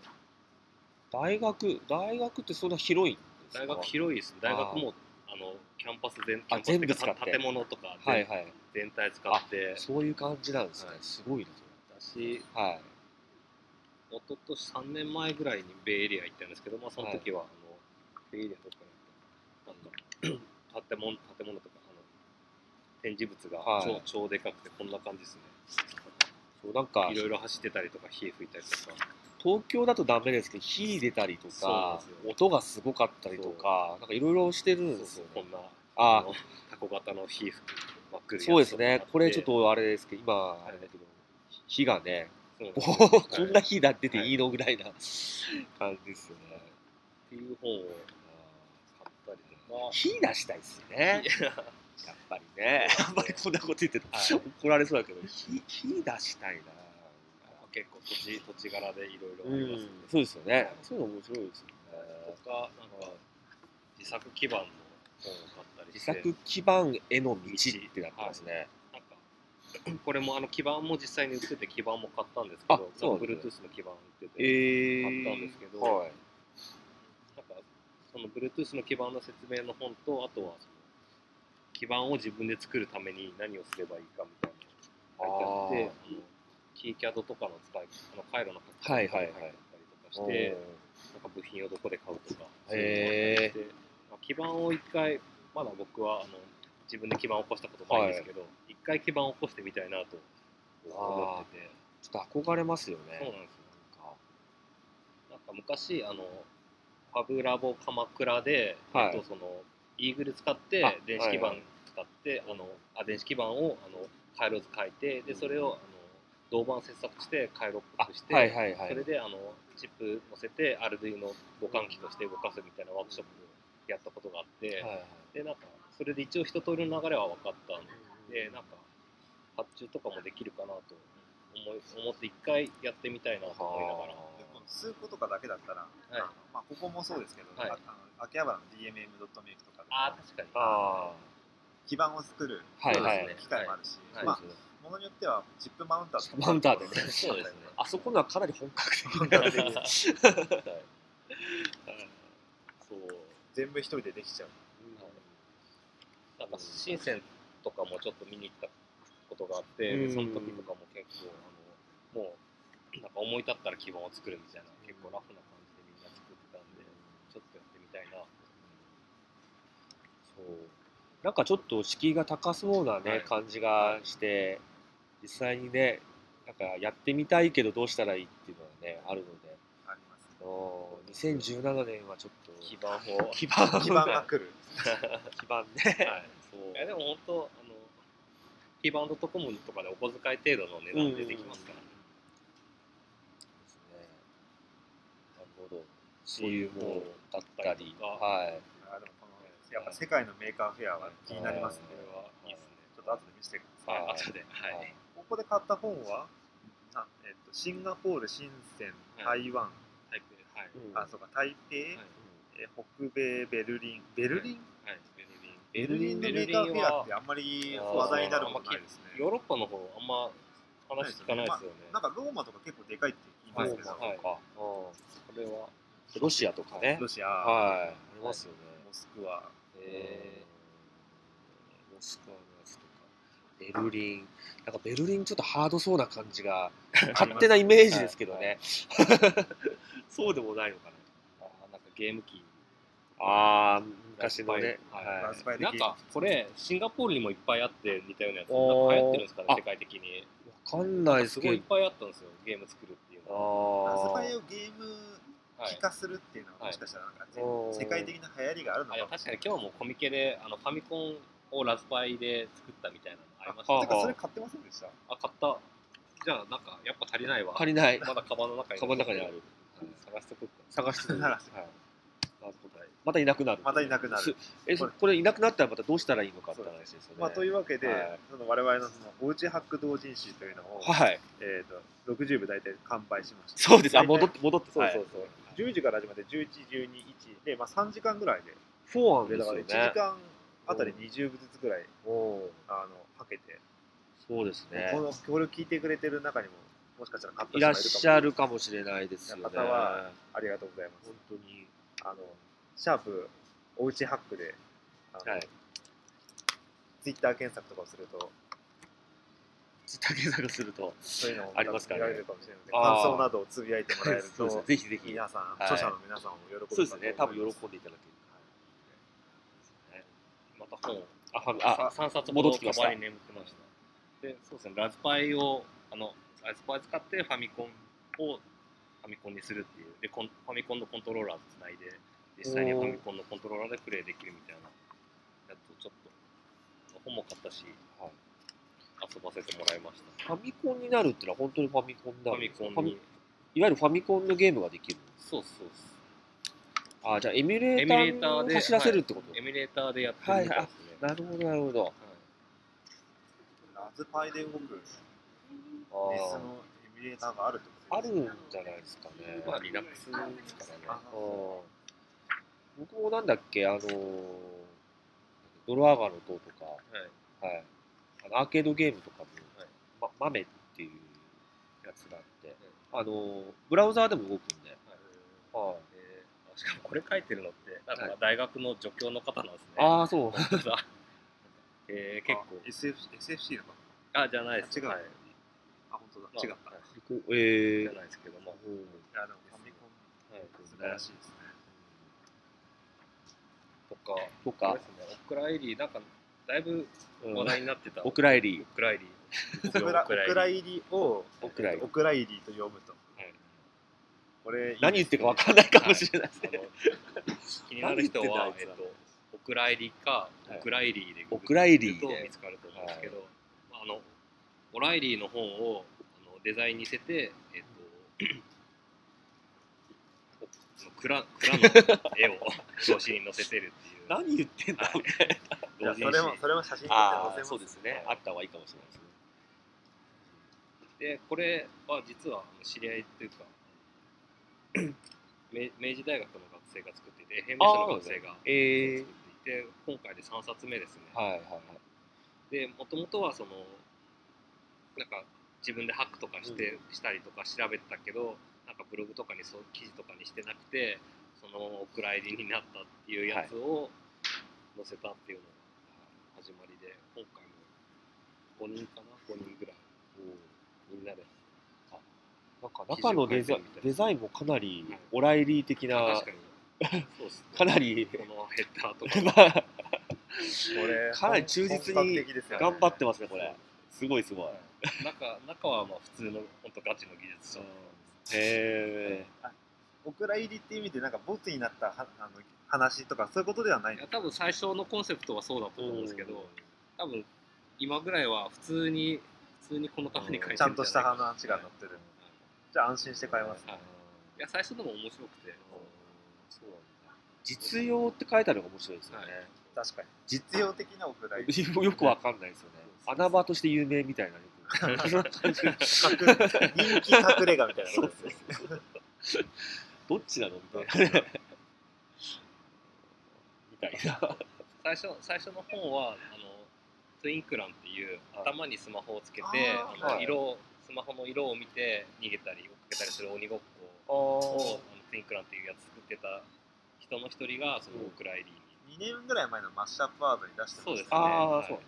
[SPEAKER 3] 大学大学ってそんな広いんですか？
[SPEAKER 1] 大学広いです。大学もあのキャンパス全
[SPEAKER 3] あ
[SPEAKER 1] キャンパス
[SPEAKER 3] 全部使って？
[SPEAKER 1] 建物とか全,、
[SPEAKER 3] はいはい。
[SPEAKER 1] 全体使って。
[SPEAKER 3] そういう感じなんですね、
[SPEAKER 1] はい。
[SPEAKER 3] すごいな
[SPEAKER 1] だし、
[SPEAKER 3] それ。はい。
[SPEAKER 1] 一昨年3年前ぐらいにベイエリア行ったんですけど、まあ、その時は、あのベイエリアどっかになんか建物建物とかあの展示物が
[SPEAKER 3] はい。
[SPEAKER 1] 超,、超でかくてこんな感じですね。
[SPEAKER 3] そうなんか
[SPEAKER 1] いろいろ走ってたりとか火吹いたりとか。
[SPEAKER 3] 東京だとダメですけど火出たりとか音がすごかったりとかなんかいろいろしてるんですよね。
[SPEAKER 1] こんな
[SPEAKER 3] あ
[SPEAKER 1] のタコ型の火吹く真っ黒
[SPEAKER 3] そうですね。これちょっとあれですけど今あれだけど火がね こんな火だ出てい。いのぐらいな感じですよね。
[SPEAKER 1] っていう本を買ったりとか
[SPEAKER 3] 火出したいですよね。
[SPEAKER 1] いや。
[SPEAKER 3] やっぱりね。あんまりこんなこと言ってると
[SPEAKER 1] はい。
[SPEAKER 3] 怒られそうだけど火火出したいな。
[SPEAKER 1] 結構土地土地柄でいろいろ
[SPEAKER 3] う
[SPEAKER 1] ありますね。
[SPEAKER 3] ん、そうですよね。そういうの面白いですよね。
[SPEAKER 1] とか、なんか自作基盤の本を買ったり
[SPEAKER 3] 自作基盤への道ってなってますね、
[SPEAKER 1] なんか これもあの基盤も実際に売ってて基盤も買ったんですけど、
[SPEAKER 3] あそうなんです
[SPEAKER 1] Bluetooth の基盤売ってて、
[SPEAKER 3] えー、
[SPEAKER 1] 買ったんですけど
[SPEAKER 3] はい、
[SPEAKER 1] なんかその Bluetooth の基盤の説明の本と、あとはその基盤を自分で作るために何をすればいいかみたいなのが書いてあって、あのキーキャドとかの使いあの回路の書き方
[SPEAKER 3] はいはいはい
[SPEAKER 1] 書いてあったりとかして、なんか部品をどこで買うとか、まあ基盤を一回、まだ僕はあの自分で基盤を起こしたことないんですけど、一、回基盤を起こしてみたいなと思ってて、
[SPEAKER 3] ちょっと憧れますよね。
[SPEAKER 1] そうなんですよ。なんか昔、あのファブラボ鎌倉で、
[SPEAKER 3] はい。
[SPEAKER 1] えっと、そのイーグル使って
[SPEAKER 3] あ
[SPEAKER 1] 電子基板
[SPEAKER 3] はいはい。
[SPEAKER 1] 使って、あのあ電子基板をあの回路図書いてでそれをあの銅板切削して回路っぽくして、
[SPEAKER 3] はいはいはい。
[SPEAKER 1] それであのチップ乗せてアルドゥイの互換機として動かすみたいなワークショップをやったことがあって、
[SPEAKER 3] はいはい。
[SPEAKER 1] でなんかそれで一応一通りの流れは分かったん。でなんか発注とかもできるかなと思い思って一回やってみたいなと思いながら。
[SPEAKER 2] でこの数個とかだけだったら、
[SPEAKER 1] い。
[SPEAKER 2] あのまあ、ここもそうですけど、
[SPEAKER 1] はい。
[SPEAKER 2] ああの秋葉原の DMM.make とかでも
[SPEAKER 1] ああ確かに。
[SPEAKER 3] あ
[SPEAKER 2] 基板を作る
[SPEAKER 3] はいはい。
[SPEAKER 2] 機械もあるし、
[SPEAKER 1] はい。
[SPEAKER 2] まあ、ものによってはチップマウンターとか
[SPEAKER 3] マウンターでね。
[SPEAKER 1] そうですね。
[SPEAKER 3] あそこのはかなり本格的
[SPEAKER 1] はい。
[SPEAKER 3] な
[SPEAKER 1] そう
[SPEAKER 2] 全部一人でできちゃう。
[SPEAKER 1] なんか深センとかもちょっと見に行ったことがあって、
[SPEAKER 3] うん。
[SPEAKER 1] その時とかも結構あのもうなんか思い立ったら基盤を作るみたいな結構ラフな感じでみんな作ってたんでちょっとやってみたいな。
[SPEAKER 3] そう。なんかちょっと敷居が高そうなね、
[SPEAKER 1] はい。
[SPEAKER 3] 感じがして実際にねなんかやってみたいけどどうしたらいいっていうのはねあるので。
[SPEAKER 2] あります
[SPEAKER 3] おー2017年はちょっと
[SPEAKER 1] 基板を。
[SPEAKER 3] 基
[SPEAKER 2] 板が来る。
[SPEAKER 3] 基板ね、
[SPEAKER 1] はい。
[SPEAKER 3] そう。
[SPEAKER 1] いやでも本当あのキーバンドットコムとかでお小遣い程度の値段でできますから、
[SPEAKER 3] ですねなるほどそういうものだったり。はい。
[SPEAKER 2] あでもこのやっぱ世界のメーカーフェアは気になりますね。
[SPEAKER 1] これはい。いですね
[SPEAKER 2] ちょっと後で見せてください。
[SPEAKER 3] はい。
[SPEAKER 1] 後で。はい、
[SPEAKER 3] はい。
[SPEAKER 2] ここで買った本はな、えっとシンガポール、深セン、台湾、
[SPEAKER 1] タイペイ。はい、
[SPEAKER 3] うん。
[SPEAKER 2] あそうか。台北、
[SPEAKER 1] はい。
[SPEAKER 2] え北米ベルリン。ベルリン、
[SPEAKER 1] はい、ベルリン
[SPEAKER 2] ベルリンのメーカーフェアってあんまり話題になることないですね。
[SPEAKER 1] ヨーロッパの方あんま話聞かないですよね。
[SPEAKER 2] なんかローマとか結構でかいって言いますけど、
[SPEAKER 1] はい。
[SPEAKER 3] か、
[SPEAKER 1] これは
[SPEAKER 3] ロシアとかね。
[SPEAKER 2] ロシア、
[SPEAKER 3] はい。ありますよね、
[SPEAKER 2] モスクワ、
[SPEAKER 3] えー。モスクワのやつとか。ベルリン。なんかベルリンちょっとハードそうな感じが 勝手なイメージですけどね、そうでもないのか
[SPEAKER 1] あなんかゲーム機。
[SPEAKER 3] なああ昔のね。
[SPEAKER 1] はい。なんかこれシンガポールにもいっぱいあって似たようなやつ。なんか流行ってるんですかね
[SPEAKER 3] あ。
[SPEAKER 1] 世界的に。
[SPEAKER 3] わかんないですけど。
[SPEAKER 1] すごいいっぱいあったんですよゲーム作るっていうのは
[SPEAKER 2] ラズ
[SPEAKER 3] あ
[SPEAKER 2] パイをゲーム
[SPEAKER 1] はい
[SPEAKER 2] 機化するっていうのはもしかしたらなんか世界的な流行りがあるのかも
[SPEAKER 1] 確かに今日もコミケであのファミコンをラズパイで作ったみたいなのありまし
[SPEAKER 3] あ
[SPEAKER 1] た
[SPEAKER 2] てかそれ買ってませんでした？
[SPEAKER 1] あ買った。じゃあなんかやっぱ足りないわ。
[SPEAKER 3] 借りない。
[SPEAKER 1] まだカバンの中に。
[SPEAKER 3] カバンの中にある。
[SPEAKER 1] はい。探しとくか。
[SPEAKER 3] 探してみる
[SPEAKER 2] 探し
[SPEAKER 3] はい。またいなくなる。
[SPEAKER 2] またいなくな
[SPEAKER 3] す
[SPEAKER 2] る。
[SPEAKER 3] えそこれいなくなったらまたどうしたらいいのかって話ですよね。
[SPEAKER 2] まあ、というわけで、
[SPEAKER 3] はい。
[SPEAKER 2] その我々のそのおうちハック同人誌というのを、
[SPEAKER 3] はい。
[SPEAKER 2] えー、と60部大体完売しました。
[SPEAKER 3] そうです。あ戻って戻って
[SPEAKER 2] そうそうそう。10時から始まって11、12、1で、まあ、3時間ぐらいで、
[SPEAKER 3] そうなん
[SPEAKER 2] でだから1
[SPEAKER 3] ですよね
[SPEAKER 2] 時間あたり20部ずつぐらい、
[SPEAKER 3] お
[SPEAKER 2] あの、はけて、
[SPEAKER 3] そうですね。
[SPEAKER 2] このこれを聞いてくれてる中にも、もしかしたら買った
[SPEAKER 3] いらっしゃるかもしれないですよね。
[SPEAKER 2] 方はありがとうございます。
[SPEAKER 3] 本。当に。
[SPEAKER 2] あの、シャープ、おうちハックで、
[SPEAKER 3] はい。
[SPEAKER 2] ツイッター検索とかをすると、
[SPEAKER 3] ツイッター検索すると
[SPEAKER 2] そういうのを
[SPEAKER 3] ありますか
[SPEAKER 2] られるかもしれないので、感想などをつぶやいてもらえる
[SPEAKER 3] そうですね。
[SPEAKER 2] と、
[SPEAKER 3] ぜひぜひ。
[SPEAKER 2] 皆さん、
[SPEAKER 3] はい
[SPEAKER 2] 著者の皆さんも喜ぶ
[SPEAKER 3] そうですね。多分喜ん
[SPEAKER 2] で
[SPEAKER 3] でいただける
[SPEAKER 1] また本
[SPEAKER 3] ああ
[SPEAKER 1] 3冊
[SPEAKER 3] 戻ってきました。
[SPEAKER 1] カバンに眠ってました。でそうですね。ラズパイをあのラズパイ使ってファミコンをファミコンにするっていう。でコンファミコンのコントローラーとつないで実際にファミコンのコントローラーでプレイできるみたいなやつをちょっと本も買ったし、
[SPEAKER 3] はい
[SPEAKER 1] 遊ばせてもらいました。
[SPEAKER 3] ファミコンになるってのは本当にファミコン
[SPEAKER 1] ファミコンに。
[SPEAKER 3] いわゆるファミコンのゲームができる
[SPEAKER 1] そうそう
[SPEAKER 3] あじゃあエミュレ
[SPEAKER 1] エ
[SPEAKER 3] ータ
[SPEAKER 1] ー
[SPEAKER 3] を走らせるってこと、
[SPEAKER 1] エミュレーターでやってるみたいですね、
[SPEAKER 3] なるほどなるほど。
[SPEAKER 2] ラズパイで動くネス
[SPEAKER 3] あ
[SPEAKER 2] のエミュレーターがあるってこ
[SPEAKER 3] あ
[SPEAKER 2] とですね。
[SPEAKER 3] るんじゃないですかね、
[SPEAKER 1] まあリラックスですからね。
[SPEAKER 2] あ
[SPEAKER 3] あー。僕もなんだっけ、あのー、ドロアガの塔とか、
[SPEAKER 1] はい。
[SPEAKER 3] はい、あのアーケードゲームとかも、
[SPEAKER 1] はい。
[SPEAKER 3] ま、豆っていうやつがあって、あのーブラウザーでも動くんで、はい。
[SPEAKER 1] えー。しかもこれ書いてるのってなんか大学の助教の方なんですね、
[SPEAKER 3] ああ、そう。
[SPEAKER 1] えー、結構。
[SPEAKER 2] SF SFC のか
[SPEAKER 1] あじゃないです
[SPEAKER 2] 違う。
[SPEAKER 1] はい。
[SPEAKER 2] あ、本当だ。
[SPEAKER 1] まあ
[SPEAKER 2] 違った。
[SPEAKER 1] はい。
[SPEAKER 3] えー。
[SPEAKER 1] じゃないですけども、
[SPEAKER 3] うん
[SPEAKER 2] いや、でもファミコン
[SPEAKER 1] はい、
[SPEAKER 2] 素晴らしいですね。
[SPEAKER 1] とか。
[SPEAKER 3] とか。
[SPEAKER 1] ね。オクライリーなんかだいぶ
[SPEAKER 3] うん
[SPEAKER 1] 話題になってた、
[SPEAKER 3] お蔵入り。
[SPEAKER 1] オ。クライリー
[SPEAKER 2] オクラオクラ
[SPEAKER 1] イリー
[SPEAKER 2] を。オクラ入りと読むと。
[SPEAKER 1] はい。
[SPEAKER 2] これ、
[SPEAKER 3] 何言ってるか分かんないかもしれないですね。
[SPEAKER 1] 気になる人はえっとオクライリーか
[SPEAKER 3] はい。
[SPEAKER 1] オクライリーで
[SPEAKER 3] オクライリー
[SPEAKER 1] と
[SPEAKER 3] で
[SPEAKER 1] 見つかると思うんですけど、まあ、あのオライリーの本をあのデザインにせて、えっと、その蔵蔵の絵を表紙に載せてるっていう。
[SPEAKER 3] 何言ってんだ
[SPEAKER 1] はい
[SPEAKER 3] みたいな。
[SPEAKER 2] それも、それも写真撮って。
[SPEAKER 3] そうですね。あった方がいいかもしれないですね。
[SPEAKER 1] でこれは実は知り合いっていうか明明治大学の学生が作っていて平面書の学生が
[SPEAKER 3] えー
[SPEAKER 1] 作っていて今回で3冊目ですね。
[SPEAKER 3] はいはいはい。
[SPEAKER 1] でもともとはそのなんか自分でハックとかして、したりとか調べてたけどなんかブログとかにそう記事とかにしてなくてそのお蔵入りになったっていうやつを載せたっていうのが始まりで今回も5人かな？5人ぐらい。みんなで。
[SPEAKER 3] なんか中のデザ
[SPEAKER 1] 記事を書いてるみたいな。
[SPEAKER 3] デザインもかなり
[SPEAKER 1] はい。
[SPEAKER 3] オライリー的な、
[SPEAKER 1] 確かに。そうですね。
[SPEAKER 3] かなり、
[SPEAKER 1] このヘッダーとか。
[SPEAKER 3] ま あ
[SPEAKER 2] これ、
[SPEAKER 3] かなり忠実に頑張ってますね、これ。すごいすごい。
[SPEAKER 1] 中中はまあ普通の本当ガチの技術者。
[SPEAKER 3] へえ。
[SPEAKER 2] オクラ入りっていう意味で、なんかボツになったはあの話とか、そういうことではない
[SPEAKER 1] いや多分最初のコンセプトはそうだと思うんですけど、多分今ぐらいは普通に普通にこのために書いてる
[SPEAKER 2] ちゃんとした話が載ってる。じゃあ安心して買えます。
[SPEAKER 1] はいいや最初でも面白くて
[SPEAKER 3] そうなんだ実用って書いてあるのが面白いですよね。
[SPEAKER 1] はい
[SPEAKER 2] 確かに。実用的なオクラ入り。
[SPEAKER 3] よくわかんないですよね。穴場として有名みたいな。
[SPEAKER 2] 人気隠れ家みたいなことですね。
[SPEAKER 3] どっちなの？みたいな。みたいな。
[SPEAKER 1] 最初最初の本はあのトゥインクランっていう
[SPEAKER 3] はい。
[SPEAKER 1] 頭にスマホをつけて
[SPEAKER 2] あ
[SPEAKER 1] あの
[SPEAKER 3] ーはい。
[SPEAKER 1] 色をスマホの色を見て逃げたり追っかけたりする鬼ごっこ
[SPEAKER 3] あ
[SPEAKER 1] をあのトゥインクランっていうやつ作ってた人の一人がその
[SPEAKER 3] うん
[SPEAKER 1] オクライリーに。
[SPEAKER 2] 2年ぐらい前のマッシュアップワードに出してました
[SPEAKER 1] そうですね。はい。
[SPEAKER 3] そう。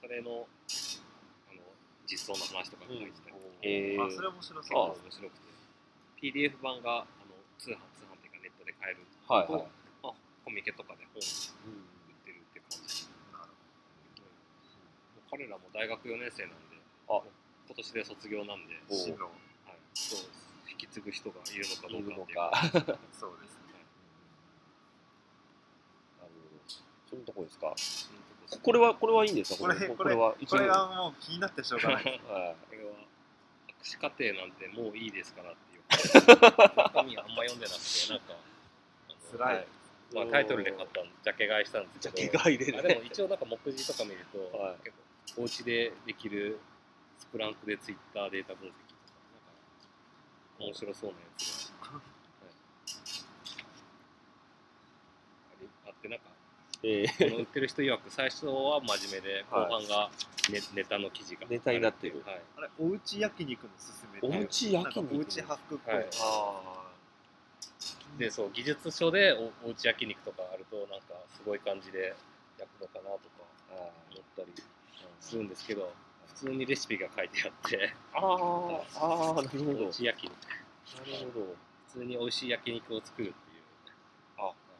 [SPEAKER 1] それのあの実装の話とか書いてたり
[SPEAKER 3] えー。
[SPEAKER 2] あ、それ面白
[SPEAKER 1] 結
[SPEAKER 2] そう
[SPEAKER 1] 構面白くて、PDF 版があの通販通販っていうかネットで買えると、
[SPEAKER 3] はいはい。
[SPEAKER 1] コミケとかで本売ってるって感じ。
[SPEAKER 2] なる
[SPEAKER 1] もうん。彼らも大学4年生なん。で、
[SPEAKER 3] あ
[SPEAKER 1] 今年で卒業なん。で、
[SPEAKER 2] 進路
[SPEAKER 1] はい、そう引き継ぐ人がいるのかど
[SPEAKER 3] う
[SPEAKER 1] かっていう
[SPEAKER 3] か。
[SPEAKER 2] そうですね。
[SPEAKER 3] なるほどそん。なとこですか。
[SPEAKER 1] そのとこ
[SPEAKER 3] れは、これはいいん。ですか
[SPEAKER 2] これ
[SPEAKER 3] これは一。
[SPEAKER 2] これがもう気になってしょうがない。
[SPEAKER 3] はい
[SPEAKER 1] これは博士課程なん。てもういいですからっていう中身あん。ま読ん。でなくてなん。か
[SPEAKER 2] 辛い
[SPEAKER 3] はい
[SPEAKER 1] まあ、タイトルで買ったジャケ買いしたんです
[SPEAKER 3] ジャ
[SPEAKER 1] けど
[SPEAKER 3] ケ買いでね。
[SPEAKER 1] あでも一応なんか目次とか見ると、
[SPEAKER 3] はい。
[SPEAKER 1] 結構お家でできるスプランクでツイッターデータ分析とかなんか面白そうなやつが、はいあってなんか
[SPEAKER 3] え
[SPEAKER 1] この売ってる人曰く最初は真面目で後
[SPEAKER 3] はい
[SPEAKER 1] 半がネ,、ネタの記事が。
[SPEAKER 3] ネタになってる。
[SPEAKER 1] はい、
[SPEAKER 2] あれおうち焼肉のすすめ
[SPEAKER 3] おうち焼肉？
[SPEAKER 2] おうちハックっぽい。の、
[SPEAKER 1] はい。
[SPEAKER 3] あ
[SPEAKER 1] でそう技術書でおおうち焼肉とかあるとなんかすごい感じで焼くのかなとか
[SPEAKER 3] あ
[SPEAKER 1] 思ったりするんですけど普通にレシピが書いてあって。
[SPEAKER 3] あーあーなるほど。
[SPEAKER 1] おうち焼肉。
[SPEAKER 3] なるほど。
[SPEAKER 1] 普通に美味しい焼肉を作るっていう。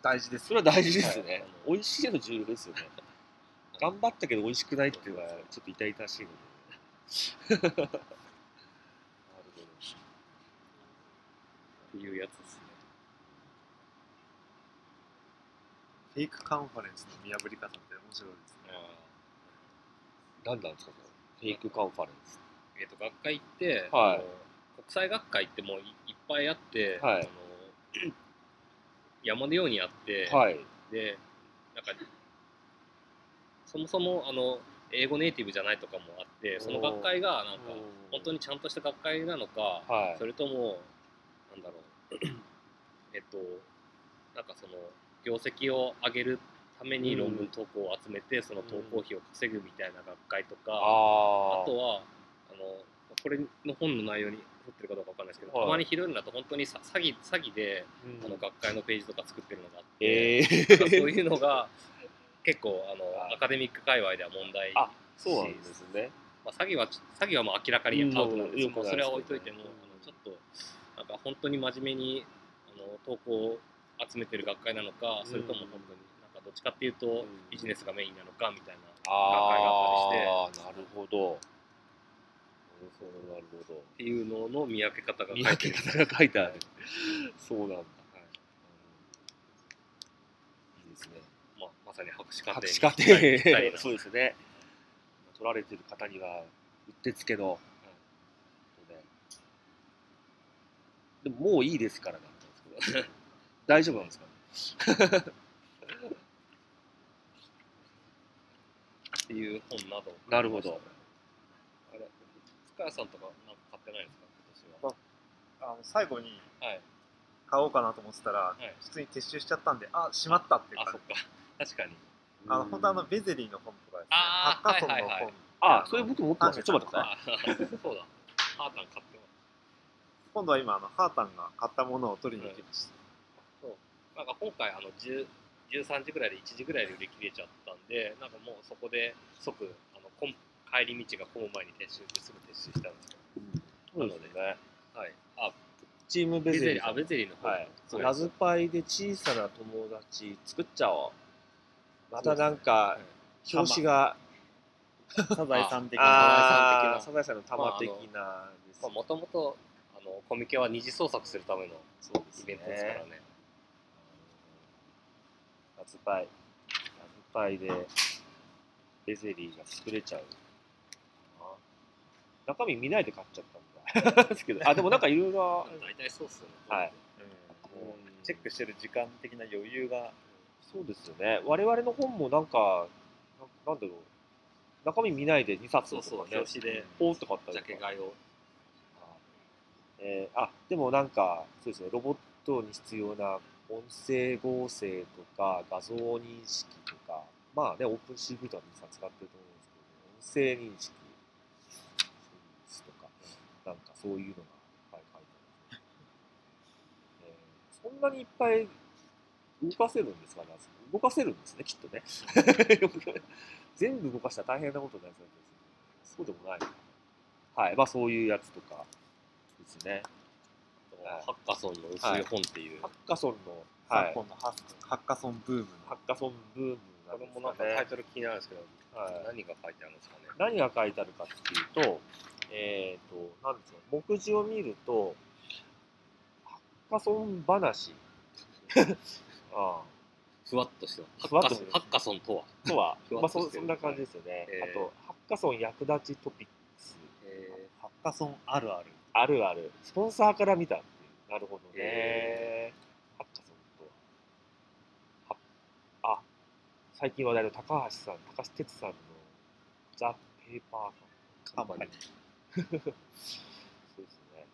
[SPEAKER 2] 大事です。
[SPEAKER 3] それは大事ですね、
[SPEAKER 1] はい。
[SPEAKER 3] 美味しいの重要ですよね。頑張ったけど美味しくないっていうのはちょっと痛々しいので。なるほど。
[SPEAKER 1] っていうやつですね
[SPEAKER 2] フェイクカンファレンスの見破り方って面白いですね。
[SPEAKER 3] 何なんですかそのフェイクカンファレンス。
[SPEAKER 1] えー、と学会って、
[SPEAKER 3] はい。
[SPEAKER 1] 国際学会ってもういいっぱいあって、
[SPEAKER 3] はい。
[SPEAKER 1] あの山のようにあって、
[SPEAKER 3] はい。
[SPEAKER 1] でなんかそもそもあの英語ネイティブじゃないとかもあってその学会がなんか本当にちゃんとした学会なのか、
[SPEAKER 3] はい。
[SPEAKER 1] それともなんだろう。えっとなんかその業績を上げるために論文投稿を集めて、その投稿費を稼ぐみたいな学会とか、
[SPEAKER 3] あ
[SPEAKER 1] あとはあのこれの本の内容に沿ってるかどうかわかんないですけど、
[SPEAKER 3] はい。
[SPEAKER 1] たまにひどいのだと本当にさ詐欺詐欺で、
[SPEAKER 3] うん。
[SPEAKER 1] あの学会のページとか作ってるのがあって、そういうのが結構あの
[SPEAKER 3] はい。
[SPEAKER 1] アカデミック界隈では問題
[SPEAKER 3] あそうなんですね。
[SPEAKER 1] まあ、詐欺は詐欺はもう明らかにアウトなんですけど、それは置いといても、
[SPEAKER 3] うん
[SPEAKER 1] あのちょっとなんか本当に真面目にあの投稿を集めてる学会なのか、それとも本当になんかどっちかっていうと
[SPEAKER 3] ん。
[SPEAKER 1] ビジネスがメインなのかみたいな学会が
[SPEAKER 3] あ
[SPEAKER 1] あったりして。
[SPEAKER 3] あなるほど。なるほどなるほど。
[SPEAKER 1] っていうのの見分け方が
[SPEAKER 3] 見
[SPEAKER 1] 書いてる。
[SPEAKER 3] 分け方が書いてある。そうなんだ、はい。いいですね。
[SPEAKER 1] まあ、まさに博士課程に
[SPEAKER 3] 博士課程。そうですね。取られてる方にはうってつけの、でももういいですからなんですけど大丈夫なんですか？ね
[SPEAKER 1] っていう本など。
[SPEAKER 3] なるほど。
[SPEAKER 1] あれ塚谷さんとかなんか買ってないですか？今
[SPEAKER 2] あの最後に
[SPEAKER 1] 年ははい。
[SPEAKER 2] 買おうかなと思ってたら、
[SPEAKER 1] い。
[SPEAKER 2] 普通に撤収しちゃったんであしまったっていう感じ
[SPEAKER 1] あそっか。確かに。
[SPEAKER 2] あの本当あのベゼリーの本とかですね。ハッカソンの本、
[SPEAKER 1] はいはいはい。
[SPEAKER 3] あそれ僕持ってますよ。ちょっと待ってくだ
[SPEAKER 1] あそうだ。ハータン買ってます。
[SPEAKER 2] 今度は今あのハータンが買ったものを取りに行きました、
[SPEAKER 1] なんか今回あの10 13時ぐらいで1時ぐらいで売り切れちゃったんでなんかもうそこで即あのこん帰り道が混む前に撤収ってすぐ撤収したんですけ
[SPEAKER 3] そうですね。
[SPEAKER 1] どはい。あ
[SPEAKER 3] チームベゼリーさん。
[SPEAKER 1] ベゼリーあベゼリーの方。
[SPEAKER 3] はい。
[SPEAKER 1] そう
[SPEAKER 3] ラズパイで小さな友達作っちゃおう。またなんか表紙が
[SPEAKER 2] サザエさん的な
[SPEAKER 1] サザエさん
[SPEAKER 3] の玉的なです。
[SPEAKER 1] もともとあのコミケは二次創作するための
[SPEAKER 3] そうです
[SPEAKER 1] イベントですからね。
[SPEAKER 3] ラズパイラズパイでベゼリーが作れちゃう。中身見ないで買っちゃったんだ。で すけどあでもなんかいろいろ
[SPEAKER 1] 大体そうっすよね。
[SPEAKER 3] はい。
[SPEAKER 2] うん。チェックしてる時間的な余裕が。
[SPEAKER 3] そうですよね。我々の本もなんかななんだろう。中身見ないで2冊
[SPEAKER 1] そうそう。
[SPEAKER 3] とかね
[SPEAKER 1] 表紙で。
[SPEAKER 3] ポと買ったり
[SPEAKER 1] ジャ
[SPEAKER 3] とか
[SPEAKER 1] ケ買いを。
[SPEAKER 3] えーあでもなんかそうですね。ロボットに必要な音声合成とか画像認識とか。まあねオープン CV とか皆さん使ってると思うんですけど、音声認識とか。なんかそういうのがいっぱい書いてある、えーそんなにいっぱい動かせるんですかね動かせるんですねきっとね。全部動かしたら大変なことになりそうですけど。そうでもない。のかなはいまあそういうやつとかですね。はい。
[SPEAKER 1] ハッカソンの薄い本っていう、
[SPEAKER 3] ハッカソンの、はい、
[SPEAKER 2] 昨今のハッハッカソンブーム
[SPEAKER 3] ハッカソンブームな
[SPEAKER 1] これ
[SPEAKER 3] んで。す
[SPEAKER 1] もなんかタイ
[SPEAKER 3] ね。
[SPEAKER 1] トル気になるんですけど、
[SPEAKER 3] はい、
[SPEAKER 1] 何が書いてあるんですかね？
[SPEAKER 3] 何が書いてあるかっていうと、えっ、と、なんですか、目次を見ると、ハッカソン話。あ
[SPEAKER 1] ふわっとしてます
[SPEAKER 3] ふわっとして
[SPEAKER 1] ハッカソンとは、
[SPEAKER 3] あとは、
[SPEAKER 1] ふわ
[SPEAKER 3] まあそそんな感じですよね。
[SPEAKER 1] えー。
[SPEAKER 3] あと、ハッカソン役立ちトピックス。
[SPEAKER 1] え
[SPEAKER 2] ハッカソンあるある。
[SPEAKER 3] あるある。スポンサーから見た。なるほどね。
[SPEAKER 1] へ
[SPEAKER 3] ハッカソンとは。最近話題の高橋さん、高橋哲さんのザ・ペーパーカンパニー。そうですね。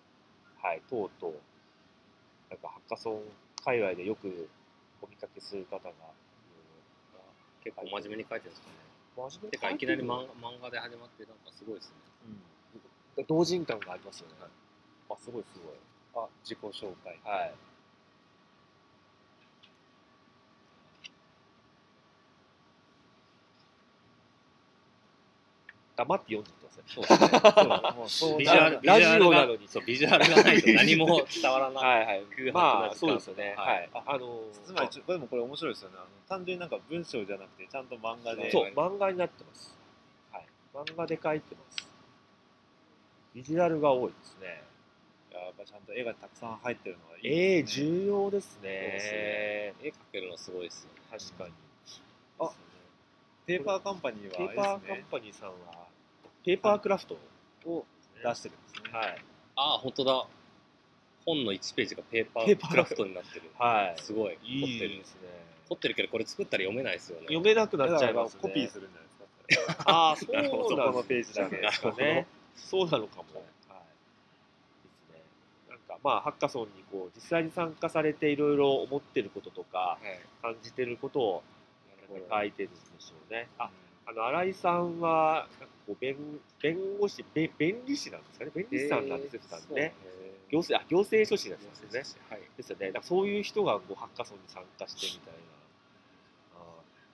[SPEAKER 3] はい、とうとう、なんかハッカソン界隈でよくお見かけする方が、
[SPEAKER 1] 結構真面目に書いてるんですかね。
[SPEAKER 3] 真面目
[SPEAKER 1] てかいきなり漫画漫画で始まってなんかすごいですね。
[SPEAKER 3] うん、同人感がありますよね。あ、すごいすごい。
[SPEAKER 2] あ自己紹介
[SPEAKER 3] はい。黙って読んでください。
[SPEAKER 1] そうですね。そうビジュアル
[SPEAKER 3] ラジオなのに
[SPEAKER 1] そうビジュアルがないと何も伝わらない。
[SPEAKER 3] はいはい
[SPEAKER 1] 空。白
[SPEAKER 3] まあ、そうですよね。
[SPEAKER 1] は
[SPEAKER 3] はいい。あの
[SPEAKER 2] つまりこれもこれ面白いですよねあの単純になんか文章じゃなくてちゃんと漫画で
[SPEAKER 3] そう、漫画になってます。はい。漫画で描いてます。ビジュアルが多いですね。
[SPEAKER 2] やっぱちゃんと絵がたくさん入ってるのはいい
[SPEAKER 3] ええ
[SPEAKER 2] ですね
[SPEAKER 3] 重要です
[SPEAKER 1] そうです
[SPEAKER 3] ね。
[SPEAKER 1] 絵描けるのすごいですよ。
[SPEAKER 3] 確かに。
[SPEAKER 2] あペーパーカンパニーは
[SPEAKER 3] ペーパーカンパニーさんは、ペーパークラフト
[SPEAKER 2] を出してるんですね
[SPEAKER 3] はい。
[SPEAKER 1] ああ本当だ。本の1ページがペーパ
[SPEAKER 3] ペーパー
[SPEAKER 1] ークラフトになってる。
[SPEAKER 3] はい。
[SPEAKER 1] すごい。
[SPEAKER 3] い
[SPEAKER 1] 凝ってる
[SPEAKER 3] いで。すね。
[SPEAKER 1] 凝ってるけどこれ作ったら読めないですよね。
[SPEAKER 3] 読めなくなっちゃいますね。
[SPEAKER 2] コピーするんじゃないですか
[SPEAKER 3] ああ、そう
[SPEAKER 1] なるほど
[SPEAKER 3] なん
[SPEAKER 2] そこのページだけ
[SPEAKER 3] ですかね。そうなのかも。まあハッカソンにこう実際に参加されていろいろ思ってることとか
[SPEAKER 1] はい。
[SPEAKER 3] 感じてることを書いてるんでしょうね。あ、あの新井さんはこう弁弁護士弁弁理士なんですかね？弁理士さんなんですよ、普段ね。行政あ行政書士なんですよね。
[SPEAKER 1] はい。
[SPEAKER 3] ですよね。そういう人がこうハッカソンに参加してみたいな。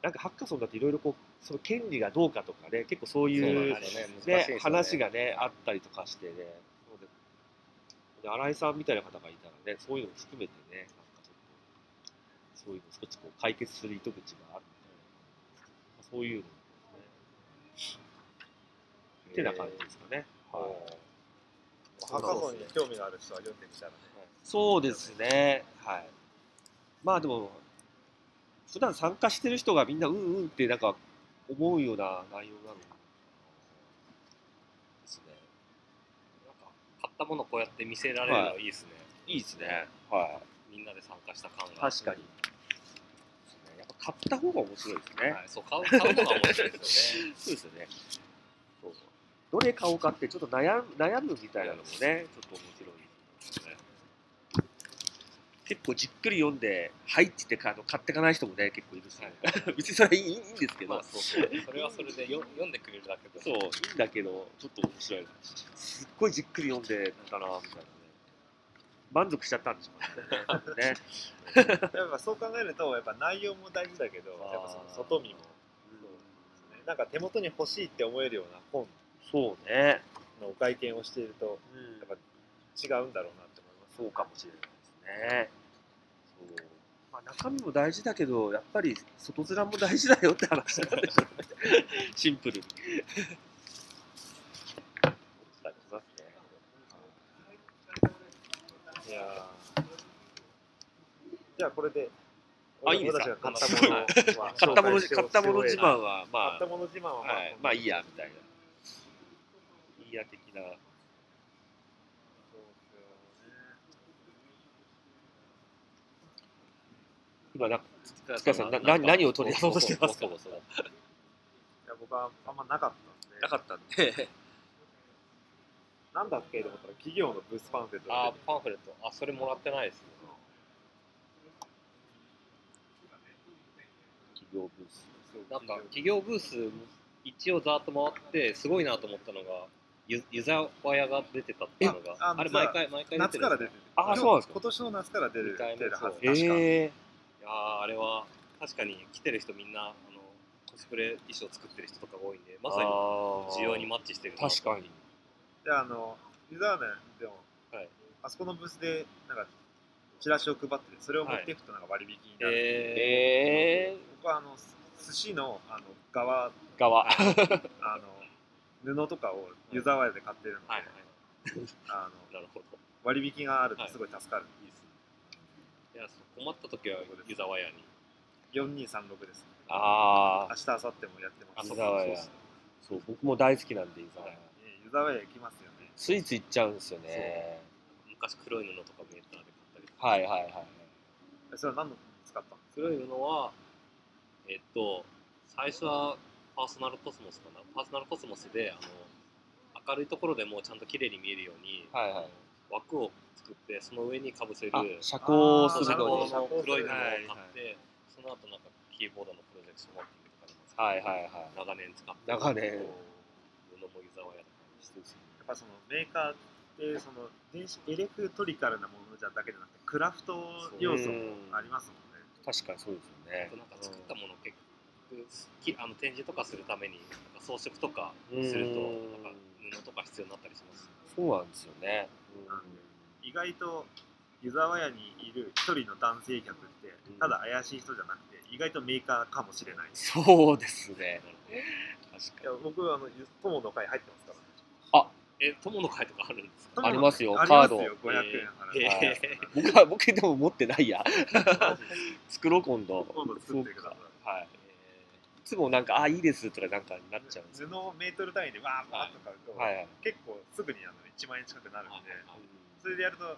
[SPEAKER 3] なんかハッカソンだっていろいろこうその権利がどうかとかね、結構そういう
[SPEAKER 1] ね。
[SPEAKER 3] ね
[SPEAKER 1] ね
[SPEAKER 3] 話がねあったりとかしてね。新井さんみたいな方がいたらね、そういうのも含めてね、なんかちょっとそういうの少しこう解決する糸口があるみたいな、そういうのですね。ってな感じですかね。はい
[SPEAKER 2] ハッカソンに興味がある人は読んでみたらね
[SPEAKER 3] そうですね。はい。まあでも、普段参加してる人がみんなうんうんってなんか思うような内容なのですね。
[SPEAKER 1] なんか買ったものをこうやって見せられるのはいいですね。
[SPEAKER 3] いいですね。はい。
[SPEAKER 1] みんなで参加した感が。
[SPEAKER 3] 確かに。やっぱ買った方が面白いですね。
[SPEAKER 1] はい。そう買う買うのが面白いですよね。
[SPEAKER 3] そうですよね。そうそうどれ買おうかってちょっと悩む悩むみたいなのもね、ちょっと面。結構じっくり読んで、はいって言ってあの買っていかない人もね、結構いるし、別にそれはいいいいんですけど、
[SPEAKER 1] まあそうそれはそれでよ読んでくれるだけで。
[SPEAKER 3] そう、いいんだけど、ちょっと面白い。すっごいじっくり読んでたな、みたいなね。満足しちゃったんでしょうね。ね。
[SPEAKER 2] やっぱそう考えるとやっぱ内容も大事だけどやっぱその外見もそうねなんか手元に欲しいって思えるような本
[SPEAKER 3] そうね。
[SPEAKER 2] のお会見をしていると
[SPEAKER 3] うん
[SPEAKER 2] やっぱ違うんだろうなって思います
[SPEAKER 3] そうかもしれないですね。まあ、中身も大事だけど、やっぱり外面も大事だよって話なんでしょうね。シンプルに。
[SPEAKER 2] いやーじゃあこれで
[SPEAKER 3] あ、いいですか
[SPEAKER 2] 買ったものは
[SPEAKER 3] 買ったもの、買ったもの自慢
[SPEAKER 2] 買
[SPEAKER 3] は、まあ
[SPEAKER 2] った、もの自慢はまあ
[SPEAKER 3] はい、まあいいや、みたいな。いいや的な。
[SPEAKER 2] そうですよね
[SPEAKER 3] 今な、塚さん、なな何を取り出そうとしてますか
[SPEAKER 2] いや僕はあんまなかったんで。
[SPEAKER 3] なかったんで。
[SPEAKER 2] なんだっけと思ったら企業のブースパンフレット
[SPEAKER 1] あパンフレット。あ、それもらってないですね。
[SPEAKER 3] 企業ブース。
[SPEAKER 1] なんか企業ブース一応ざーっと回ってすごいなと思ったのがゆ湯沢屋が出てたっていうのが
[SPEAKER 2] あ
[SPEAKER 1] れ毎回毎回出てる
[SPEAKER 2] 夏から出てる。
[SPEAKER 3] あそうなんですか。
[SPEAKER 2] 今年の夏から出る出るはず。
[SPEAKER 1] そう。
[SPEAKER 2] 確か、
[SPEAKER 3] ええ
[SPEAKER 1] いやーあれは確かに来てる人みんなあのコスプレ衣装作ってる人とかが多いんでまさに需要にマッチしてるな。
[SPEAKER 3] 確かに。
[SPEAKER 2] であの湯沢ねでも、
[SPEAKER 1] はい。
[SPEAKER 2] あそこのブースでなんかチラシを配っててそれを持っていくとなんか割引になる、
[SPEAKER 1] え
[SPEAKER 3] ええ
[SPEAKER 2] 僕はあの寿司のあの側
[SPEAKER 3] 側。
[SPEAKER 2] あの 布とかを湯沢屋で買ってるので、
[SPEAKER 1] ー、はいはい。
[SPEAKER 2] あの
[SPEAKER 1] なるほど。
[SPEAKER 2] 割引があるとすごい助かる、
[SPEAKER 1] いいでいや困った時は湯沢屋に。
[SPEAKER 2] 4236です。
[SPEAKER 3] ああ、
[SPEAKER 2] 明日明後日もやってます。
[SPEAKER 3] 湯沢屋。
[SPEAKER 1] そう
[SPEAKER 3] 僕も大好きなんで、湯沢屋。
[SPEAKER 2] ええ湯沢屋行きますよね。
[SPEAKER 3] ついつい行っちゃうんですよね。
[SPEAKER 1] 昔黒い布とかメーターで買ったりとか。
[SPEAKER 3] はいはいはい。
[SPEAKER 2] えそれは何の使ったの？
[SPEAKER 1] 黒い布はえっと最初はパーソナルコスモスかな。パーソナルコスモスであの明るいところでもちゃんと綺麗に見えるように、
[SPEAKER 3] はいはい。
[SPEAKER 1] 枠を作ってその上にかぶせる。
[SPEAKER 3] あ遮光す
[SPEAKER 1] 遮
[SPEAKER 3] るのに
[SPEAKER 1] 黒い布を買
[SPEAKER 3] はい
[SPEAKER 1] って、その後なんかキーボードのプロジェクションマッピングとかでも使
[SPEAKER 3] はいはいはい。
[SPEAKER 1] 長年使って。
[SPEAKER 3] 長年。
[SPEAKER 1] 布も湯沢屋とかにして
[SPEAKER 2] やっぱそのメーカーってその電子エレクトリカルなものじゃだけじゃなくてクラフト要素もありますもんね。
[SPEAKER 3] 確かにそうですよね。
[SPEAKER 1] あとなんか作ったものを結局きあの展示とかするためになんか装飾とか
[SPEAKER 3] うん
[SPEAKER 1] するとなんか布とか必要になったりします
[SPEAKER 3] そうなんですよね。
[SPEAKER 2] なんで意外と湯沢屋にいる一人の男性客って
[SPEAKER 3] うん。
[SPEAKER 2] ただ怪しい人じゃなくて意外とメーカーかもしれない。い
[SPEAKER 3] そうですね。確か
[SPEAKER 2] や僕あの友の会入ってますから。
[SPEAKER 1] え友の会とかあるんですか？
[SPEAKER 3] ありますよ。
[SPEAKER 2] あります
[SPEAKER 3] カー
[SPEAKER 2] よ500円払
[SPEAKER 1] え
[SPEAKER 2] って。
[SPEAKER 1] ー
[SPEAKER 3] に僕は僕でも持ってないや。作ろう今度。
[SPEAKER 2] 今度作ってください。
[SPEAKER 3] はい。いつもなんかあいいですとかなんかになっちゃうんです
[SPEAKER 2] 布をメートル単位でわーわーっと買うと、
[SPEAKER 3] はいはい。
[SPEAKER 2] 結構すぐにあの1万円近くなるんで、
[SPEAKER 1] はいはいはい
[SPEAKER 2] それでやるともう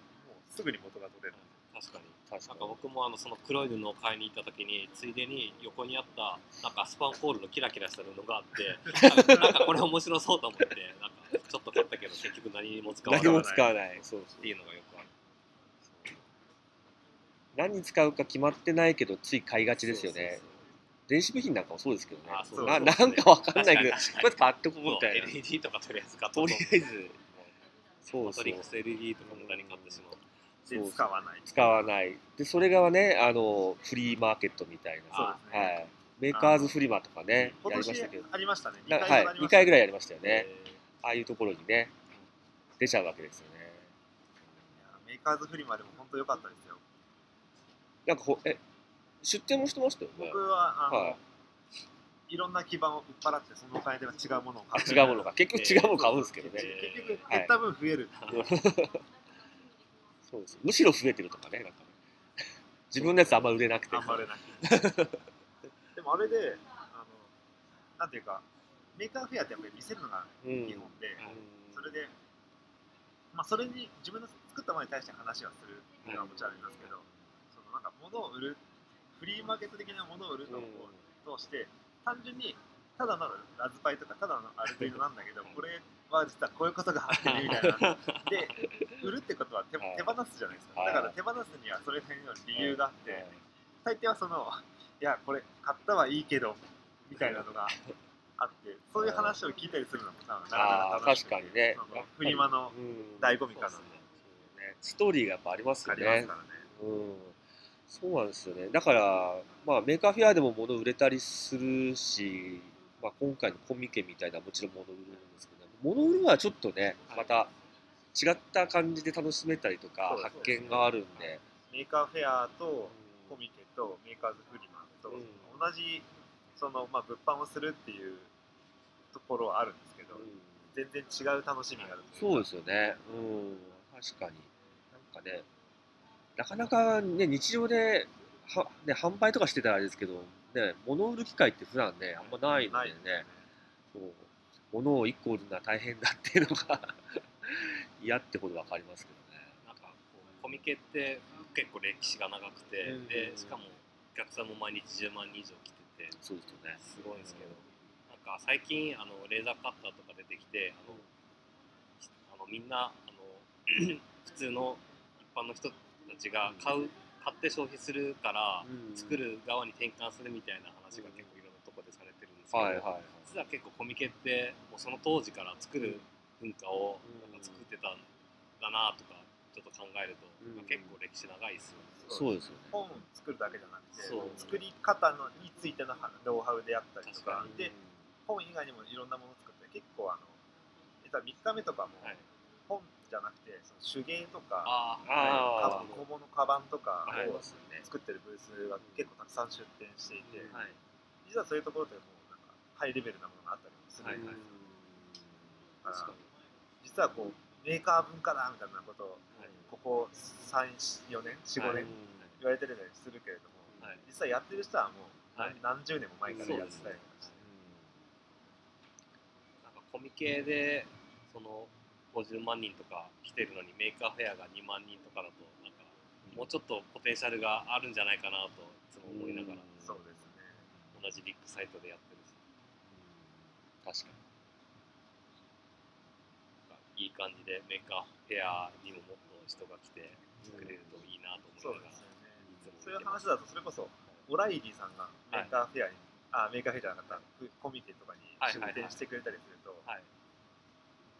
[SPEAKER 2] すぐに元が取れる。
[SPEAKER 1] 確かに。
[SPEAKER 3] 確か
[SPEAKER 1] なんか僕もあのその黒い布を買いに行った時についでに横にあったなんかスパンコールのキラキラした布があって なんかこれ面白そうと思ってなんかちょっと買ったけど結局何にも使わない。っ
[SPEAKER 3] 何も使わない。そうそう。
[SPEAKER 1] ていうのがよくある。
[SPEAKER 3] 何に使うか決まってないけどつい買いがちですよね。
[SPEAKER 1] そうそうそう。
[SPEAKER 3] 電子部品なんかもそうですけどね。
[SPEAKER 1] あそう
[SPEAKER 3] な
[SPEAKER 2] そう。
[SPEAKER 3] なんかわかんないけどこ
[SPEAKER 1] 確かに。
[SPEAKER 3] うやって買ってこうみたいな。
[SPEAKER 1] LED とかとりあえず買った
[SPEAKER 3] とりあえずそうそう。
[SPEAKER 1] マトリックス LED とか無駄に買ってしまう
[SPEAKER 2] で
[SPEAKER 3] そう。
[SPEAKER 2] 使わない。
[SPEAKER 3] 使わない。でそれがねあのフリーマーケットみたいな。
[SPEAKER 2] そうですね。
[SPEAKER 3] はい、メーカーズフリマとかねやりましたけど。
[SPEAKER 2] ありましたね。2
[SPEAKER 3] な
[SPEAKER 2] 回
[SPEAKER 3] はい。2回ぐらいやりましたよね。
[SPEAKER 1] え
[SPEAKER 3] ああいうところにね出ちゃうわけですよね。
[SPEAKER 2] メーカーズフリマでも本当良かったですよ。
[SPEAKER 3] なんかほえ出店もしてましたよね
[SPEAKER 2] 僕はあの、、
[SPEAKER 3] はい
[SPEAKER 2] ろんな基盤を売っ払ってそのお金では違うものを買う。
[SPEAKER 3] 違うものが結局違うもの買うんですけどね、
[SPEAKER 1] え
[SPEAKER 2] 結局減った分増える。
[SPEAKER 3] そうです。むしろ増えてるとかねなんかね。自分のやつあんま売れなくて。
[SPEAKER 2] あんまりない。でもあれで、あの、なんていうか、メーカーフェアってやっぱり見せるのが
[SPEAKER 3] うん
[SPEAKER 2] 基本で、
[SPEAKER 3] うん。
[SPEAKER 2] それで、まあそれに自分の作ったものに対して話はするのはもちろんありますけど、そのなんか物を売る、フリーマーケット的なものを売るのを通して、単純にただのラズパイとかただのアルドゥイーノなんだけど、これは実はこういうことがあってねみたいな。で、売るってことは手
[SPEAKER 3] はい
[SPEAKER 2] 手放すじゃないですか。
[SPEAKER 3] はい。
[SPEAKER 2] だから手放すにはそれなりの理由があって、
[SPEAKER 3] はい。
[SPEAKER 2] 大抵はその、いや、これ買ったはいいけど、みたいなのがあって、そういう話を聞いたりするのも多分なかなか
[SPEAKER 3] 確かにね。
[SPEAKER 2] そのフリマの
[SPEAKER 3] うん。
[SPEAKER 2] 醍醐味かな。
[SPEAKER 3] ストーリーがやっぱありますよ
[SPEAKER 2] あります
[SPEAKER 3] ね
[SPEAKER 2] からね。
[SPEAKER 3] うんそうなんですよね。だから、まあ、メーカーフェアでも物売れたりするし、まあ、今回のコミケみたいなもちろん物売るんですけど物売るのはちょっとね
[SPEAKER 1] はい。
[SPEAKER 3] また違った感じで楽しめたりとか発見があるんで。
[SPEAKER 2] メーカーフェアと
[SPEAKER 3] うん。
[SPEAKER 2] コミケとメーカーズフリマと
[SPEAKER 3] うん。
[SPEAKER 2] 同じその、まあ、物販をするっていうところはあるんですけど、
[SPEAKER 3] うん。
[SPEAKER 2] 全然違う楽しみがある
[SPEAKER 3] そうですよね。うん、確かに。なんかね、なかなかね、日常で、はね、販売とかしてたらあれですけど、ね、物を売る機会って普段ね、あんまないのでね、そう物を1個売るのは大変だっていうのが 嫌ってほど分かりますけどね。
[SPEAKER 1] なんかこうコミケって結構歴史が長くて、
[SPEAKER 3] うん
[SPEAKER 1] でしかもお客さんも毎日10万人以上来てて
[SPEAKER 3] そうですよね。
[SPEAKER 1] すごいんですけど、なんか最近あのレーザーカッターとか出てきてあのあのみんなあの 普通の一般の人たちが買う買って消費するから
[SPEAKER 3] うん。
[SPEAKER 1] 作る側に転換するみたいな話が結構いろんなところでされてるんですけど、
[SPEAKER 3] はいはいはい。
[SPEAKER 1] 実は結構コミケってもうその当時から作る文化を
[SPEAKER 3] うん。
[SPEAKER 1] なんか作ってたんだなとかちょっと考えると、
[SPEAKER 3] うん。
[SPEAKER 1] 結構歴史長いですよね。
[SPEAKER 3] そうですよね。
[SPEAKER 2] 本を作るだけじゃなくて作り方のについてのノウハウであったりとかで本以外にもいろんなものを作って結構あの実は3日目とかも
[SPEAKER 1] はい。
[SPEAKER 2] 本じゃなくてその手芸とか小物カバンとか
[SPEAKER 1] はい。
[SPEAKER 2] を作ってるブースが結構たくさん出店していて、
[SPEAKER 1] あ、はい、
[SPEAKER 2] 実はそういうところでもなんかハイレベルなものがあったりもする
[SPEAKER 1] はい
[SPEAKER 2] みたいな
[SPEAKER 1] 確かに。
[SPEAKER 2] 実はこうメーカー文化だみたいなことを
[SPEAKER 1] はい。
[SPEAKER 2] ここ34年45年言われてるたりするけれども、
[SPEAKER 1] はい。
[SPEAKER 2] 実はやってる人はもう
[SPEAKER 1] はい。
[SPEAKER 2] 何何十年も前からやってたりとかして、
[SPEAKER 1] なんかコミケでその50万人とか来てるのにメーカーフェアが2万人とかだとなんかもうちょっとポテンシャルがあるんじゃないかなといつも思いながら、
[SPEAKER 3] うん。
[SPEAKER 2] そうですね。
[SPEAKER 1] 同じビッグサイトでやってるし。
[SPEAKER 3] 確かに。
[SPEAKER 1] いい感じでメーカーフェアにももっと人が来てくれるといいなと思いながら、
[SPEAKER 2] そうですよね。
[SPEAKER 1] いつも
[SPEAKER 2] そう話だとそれこそオライリーさんがメーカーフェアに、あメーカーフェアじゃなかったコミケとかに
[SPEAKER 1] はい
[SPEAKER 2] 出展してくれたりすると、
[SPEAKER 1] はい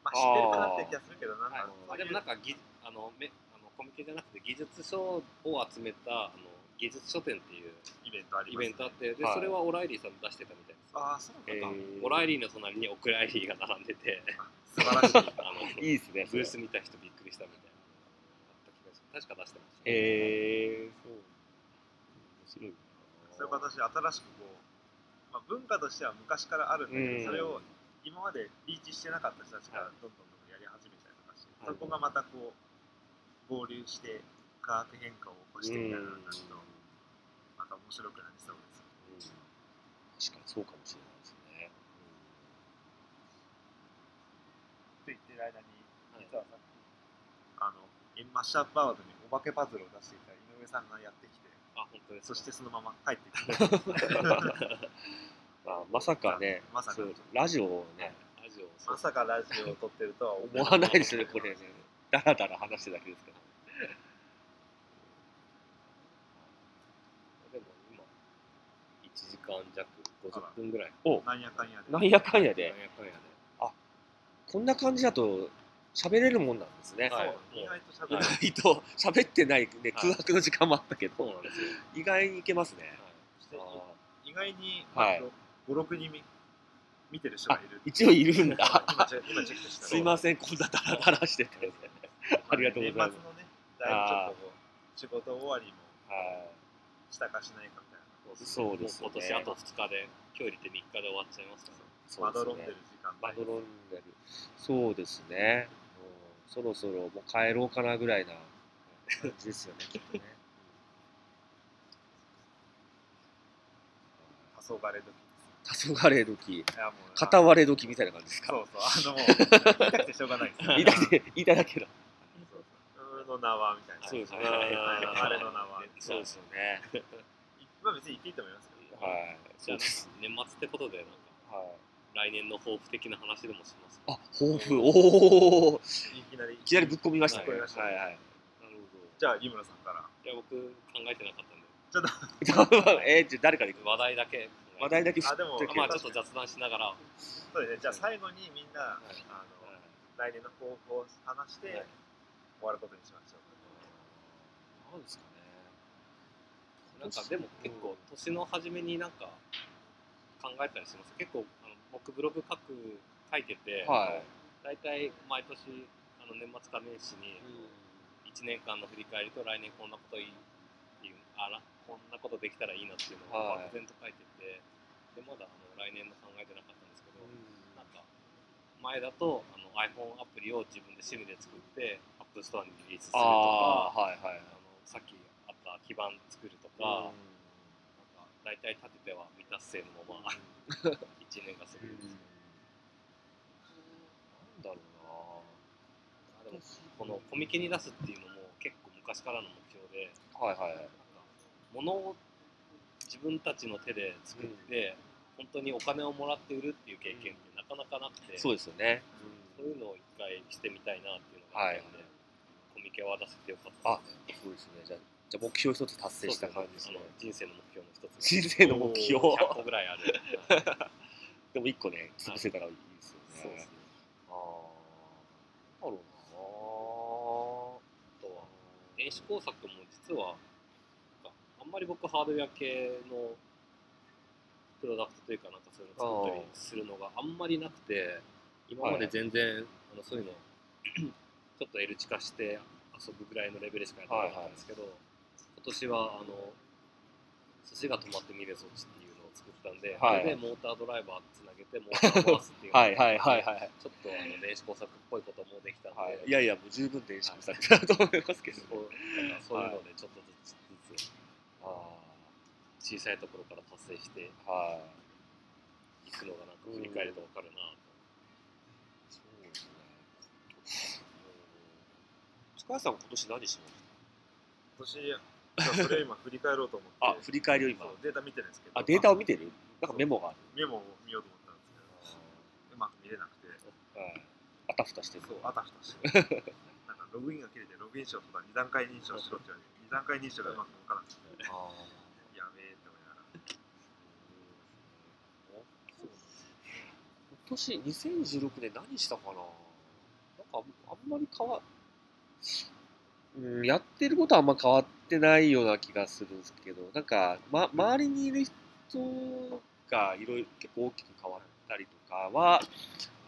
[SPEAKER 2] まあ知ってるかなって気がするけどなんか、
[SPEAKER 1] はいまあ、でもなんかぎあのめあのコミケじゃなくて技術書を集めたあの技術書典っていう
[SPEAKER 2] イベントあり
[SPEAKER 1] イ
[SPEAKER 2] ます、
[SPEAKER 1] ベントあってで、
[SPEAKER 3] はい。
[SPEAKER 1] それはオライリーさん出してたみたいですよ。
[SPEAKER 2] ああそう
[SPEAKER 3] え
[SPEAKER 2] なんだ、
[SPEAKER 3] ー
[SPEAKER 1] オライリーの隣にオクライリーが並んでて。
[SPEAKER 2] 素晴らしい。
[SPEAKER 1] あの
[SPEAKER 3] いいですね
[SPEAKER 1] ブース見た人びっくりしたみたいなあった気がす。る確か出してました、
[SPEAKER 3] えー、そう。面白いな。
[SPEAKER 2] そういう形で新しくこう、まあ、文化としては昔からあるんだけど、
[SPEAKER 3] うん。
[SPEAKER 2] それを今までリーチしてなかった人たちがどんどんどんどんやり始めたりとかして、
[SPEAKER 3] はい
[SPEAKER 2] そこがまたこう合流して化学変化を起こしてみたいなのになると、また面白くなりそうです。
[SPEAKER 3] 確かにそうかもしれないですね。
[SPEAKER 2] と言ってる間に、
[SPEAKER 1] はい
[SPEAKER 2] 実はさっき、あの、エンマッシュアップアワードにお化けパズルを出していた井上さんがやってきて、
[SPEAKER 1] あ本当です
[SPEAKER 2] そしてそのまま帰ってきて、
[SPEAKER 3] ま あ、まさかね、
[SPEAKER 2] まさか。
[SPEAKER 3] そうラジオをね、
[SPEAKER 1] ラジオ
[SPEAKER 2] まさかラジオを撮ってるとは思
[SPEAKER 3] 思わないですね、これね。だらだら話してるだけですから。
[SPEAKER 1] でも今1時間弱50分ぐらい。
[SPEAKER 3] お
[SPEAKER 2] なんやかんやで。
[SPEAKER 3] なんやかんや
[SPEAKER 1] なん
[SPEAKER 3] で、
[SPEAKER 1] やかんやで。
[SPEAKER 3] こんな感じだと喋れるもんなんですね。
[SPEAKER 2] 意外と喋る。
[SPEAKER 3] 意外と喋ってない、ね、
[SPEAKER 1] はい。
[SPEAKER 3] 空白の時間もあったけど、
[SPEAKER 1] そうなんですよ、
[SPEAKER 3] 意外にいけますね。
[SPEAKER 1] はい。
[SPEAKER 2] そして
[SPEAKER 3] あ
[SPEAKER 2] 意外に、
[SPEAKER 3] はい
[SPEAKER 2] まあ5、6人見見てる人がいる。
[SPEAKER 3] 一応いるんだ。
[SPEAKER 2] 今チェ今チェックしたら
[SPEAKER 3] すいません、こんなダラダラしてて。ありがとうございます
[SPEAKER 2] 年末のね、だいぶちょっとこう、仕事終わりも
[SPEAKER 3] は
[SPEAKER 2] したかしないかみたいな。
[SPEAKER 3] そうですね
[SPEAKER 1] 今年あと2日で今日入れて3日で終わっちゃいますから
[SPEAKER 3] い。
[SPEAKER 2] まどろんで
[SPEAKER 3] ね
[SPEAKER 2] る時間
[SPEAKER 3] まどろんでる。そうですね。もうそろそろもう帰ろうかなぐらいな感じですよね、きっとね。
[SPEAKER 2] 黄昏時。
[SPEAKER 3] 黄昏時、片割れ時みたいな感じですか？
[SPEAKER 2] そうそう、あのもう、言いたくてしょうがないです。
[SPEAKER 3] 言 いただけ、言いただけだ。
[SPEAKER 2] そうそう。の名はみたいな。
[SPEAKER 3] そうですね。
[SPEAKER 2] あれの名は。
[SPEAKER 3] そうですよね。
[SPEAKER 2] まあ別に言っていいと思いますけど。
[SPEAKER 3] はい。
[SPEAKER 1] じゃあ
[SPEAKER 3] そうです。
[SPEAKER 1] 年末ってことでなんか
[SPEAKER 3] はい。
[SPEAKER 1] 来年の抱負的な話でもします？
[SPEAKER 3] あ、抱負、おお。
[SPEAKER 2] いきなり。
[SPEAKER 3] いきなりぶっ込みましたね。はいはい。なる
[SPEAKER 2] じゃあ、井村さんから。
[SPEAKER 1] いや僕考えてなかったんで
[SPEAKER 3] ほど。えー、じゃあ誰から行く？
[SPEAKER 1] 話題だけ
[SPEAKER 3] 話題だけ
[SPEAKER 2] あでも
[SPEAKER 3] 振っとけ
[SPEAKER 1] まあちょっと雑談しながら、
[SPEAKER 2] そうですね。じゃあ最後にみんな、あの、来年の抱負を話して
[SPEAKER 3] はい
[SPEAKER 2] 終わることにしましょう。
[SPEAKER 3] なんですかね。
[SPEAKER 1] なんかでも結構年の初めになんか考えたりします？結構あの僕ブログ書く書いてて、
[SPEAKER 3] はい。
[SPEAKER 1] 大体毎年あの年末か年始に1年間の振り返りと来年こんなこといいあらこんなことできたらいいなっていうのを
[SPEAKER 3] はい
[SPEAKER 1] 漠然と書いててでまだあの来年の考えてなかったんですけど、なんか前だとあの iPhone アプリを自分で SIM で作って App Store にリリースするとか
[SPEAKER 3] はいはい。
[SPEAKER 1] あのさっきあった基盤作るとか、なんか大体立てては未達成のまま 1年が過ぎるんですけど、
[SPEAKER 3] なんだろ
[SPEAKER 1] あでもこのコミケに出すっていうのも結構昔からの目標で
[SPEAKER 3] はいはい。
[SPEAKER 1] なんか物を自分たちの手で作って、本当にお金をもらって売るっていう経験ってなかなかなくて、
[SPEAKER 3] そうですよね。
[SPEAKER 1] そういうのを一回してみたいなっていうのがあったんで、コミケは出せてよかった
[SPEAKER 3] あ、そうですね。じゃあ、じゃあ目標一つ達成した感じですね。
[SPEAKER 1] 人生の目標の一つ
[SPEAKER 3] 人生の目標。
[SPEAKER 1] 100個ぐらいある
[SPEAKER 3] でも一個ね、潰せたらいいですよね。
[SPEAKER 1] そうですね
[SPEAKER 3] ああ。なるほ
[SPEAKER 1] あとは電子工作も実はあんまり僕ハードウェア系のプロダクトというかなんかそういうの作ったりするのがあんまりなくて今まで全然、あのそういうのちょっと L 値化して遊ぶぐらいのレベルしかやってなかったんですけど、今年はあの寿司が止まって見れそっちっていうのを作ったんで、
[SPEAKER 3] はい
[SPEAKER 1] それでモータードライバーつなげてモーターを回すっていう
[SPEAKER 3] ど。はいはいはいはい。
[SPEAKER 1] ちょっとあの電子工作っぽいこともできたんで、
[SPEAKER 3] はい、いやいや、もう十分電子工作だと思いますけど、
[SPEAKER 1] そういうのでちょっと小さいところから達成して
[SPEAKER 3] あ、はい。
[SPEAKER 1] いくのがなんか振り返ると分かるなと、
[SPEAKER 3] そうですね。塚谷さん、今年何します
[SPEAKER 2] 今年、じゃあそれを今振り返ろうと思って、
[SPEAKER 3] あ、振り返りを今。
[SPEAKER 2] データ見てるんですけど、
[SPEAKER 3] あ、データを見てる？なんかメモがある。
[SPEAKER 2] メモを見ようと思ったんですけどうまく見れなくて
[SPEAKER 3] はい。あたふたしてる。
[SPEAKER 2] そうあたふたしてなんかログインが切れてログインしようとか二段階認証しろって言われて二段階認証がうまくいかなくて。
[SPEAKER 3] あ
[SPEAKER 2] やべえって思いながら。
[SPEAKER 3] 今年2016年何したかな？なんかあんあんまり変わうん、やってることはあんま変わってないような気がするんですけど、なんか、ま、周りにいる人がいろいろ結構大きく変わったりとかは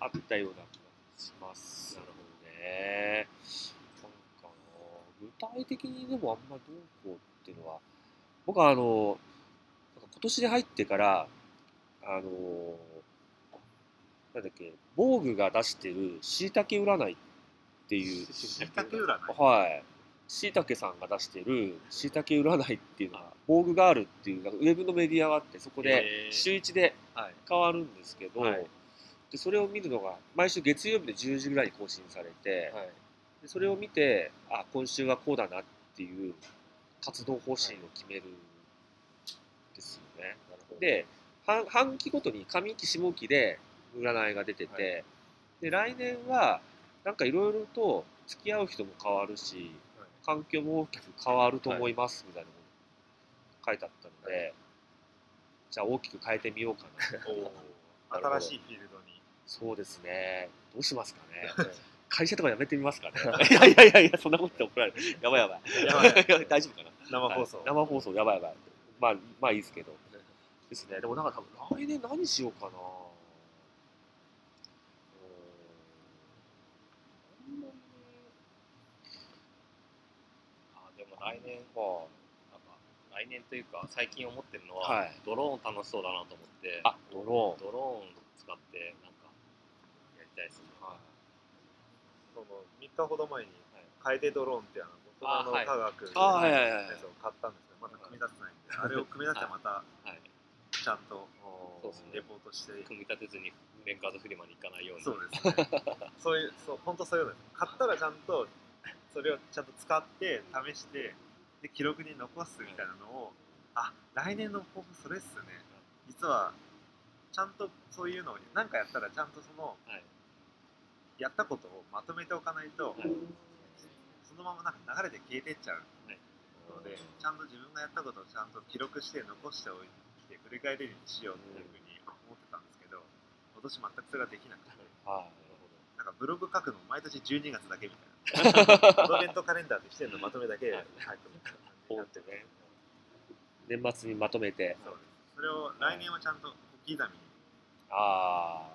[SPEAKER 3] あったような気がします。なるほどね。具体的にでもあんまどうこうっていうのは、僕はあの、今年に入ってから、あのなんだっけ、防具が出してるしいたけ占いっていう、
[SPEAKER 2] しいたけ占い？
[SPEAKER 3] はい。しいたけさんが出してるしいたけ占いっていうのが、防具があるっていう、ウェブのメディアがあって、そこで週1で
[SPEAKER 1] はい。
[SPEAKER 3] 変わるんですけど、
[SPEAKER 1] はい。
[SPEAKER 3] でそれを見るのが毎週月曜日で10時ぐらいに更新されて、
[SPEAKER 1] はい
[SPEAKER 3] でそれを見て、あ、今週はこうだなっていう活動方針を決めるんですよね。
[SPEAKER 1] なるほど
[SPEAKER 3] で半半期ごとに上期下期で占いが出てて、
[SPEAKER 1] は
[SPEAKER 3] で来年はなんかいろいろと付き合う人も変わるし、
[SPEAKER 1] はい。
[SPEAKER 3] 環境も大きく変わると思いますみたいなのが書いてあったので、
[SPEAKER 1] は
[SPEAKER 3] じゃあ大きく変えてみようかな
[SPEAKER 2] 新しいフィールドに。
[SPEAKER 3] そうですね。どうしますかね。
[SPEAKER 1] は い
[SPEAKER 3] 会社とか辞めてみますかね。いやいやいやいやそんなこと言って怒られる。やばいやばい。
[SPEAKER 2] やばい。
[SPEAKER 3] 大丈夫かな？
[SPEAKER 2] 生放送、
[SPEAKER 3] はい。生放送やばいやばい。まあまあいいですけど。ですね。でもなんか多分来年何しようかな。あ
[SPEAKER 1] でも来年
[SPEAKER 3] は
[SPEAKER 1] なんか来年というか最近思ってるのは、
[SPEAKER 3] はい。
[SPEAKER 1] ドローン楽しそうだなと思って。
[SPEAKER 3] あドローン。
[SPEAKER 1] ドローン使ってなんかやりたいですね、
[SPEAKER 3] は
[SPEAKER 2] その3日ほど前に
[SPEAKER 1] はい。
[SPEAKER 2] 楓ドローンってあの
[SPEAKER 1] あ
[SPEAKER 2] 大人の科学のやつを買ったんですけどまだ組み立てないんで。あれを組み立ててまた
[SPEAKER 1] はい、
[SPEAKER 2] ちゃんとレポートして。
[SPEAKER 1] 組み立てずにレンカーズフリマに行かないように。
[SPEAKER 2] そうですね。そういうそう本当そういうの買ったらちゃんとそれをちゃんと使って試してで記録に残すみたいなのをあ来年の抱負それっすね。実はちゃんとそういうのを何かやったらちゃんとその
[SPEAKER 1] はい
[SPEAKER 2] やったことをまとめておかないと、
[SPEAKER 1] はい
[SPEAKER 2] そのままなんか流れて消えてっちゃう
[SPEAKER 1] はい
[SPEAKER 2] ので、ちゃんと自分がやったことをちゃんと記録して残しておいて振り返れるようにしようっていうふうに思ってたんですけど今年全くそれができなくて。
[SPEAKER 3] はい
[SPEAKER 2] なんかブログ書くの毎年12月だけみたいな。アドベントカレンダーでしてるのまとめだけ書くみたいな感じになってて
[SPEAKER 3] 年末にまとめて。
[SPEAKER 2] そうです。それを来年はちゃんと小刻みに。
[SPEAKER 3] ああ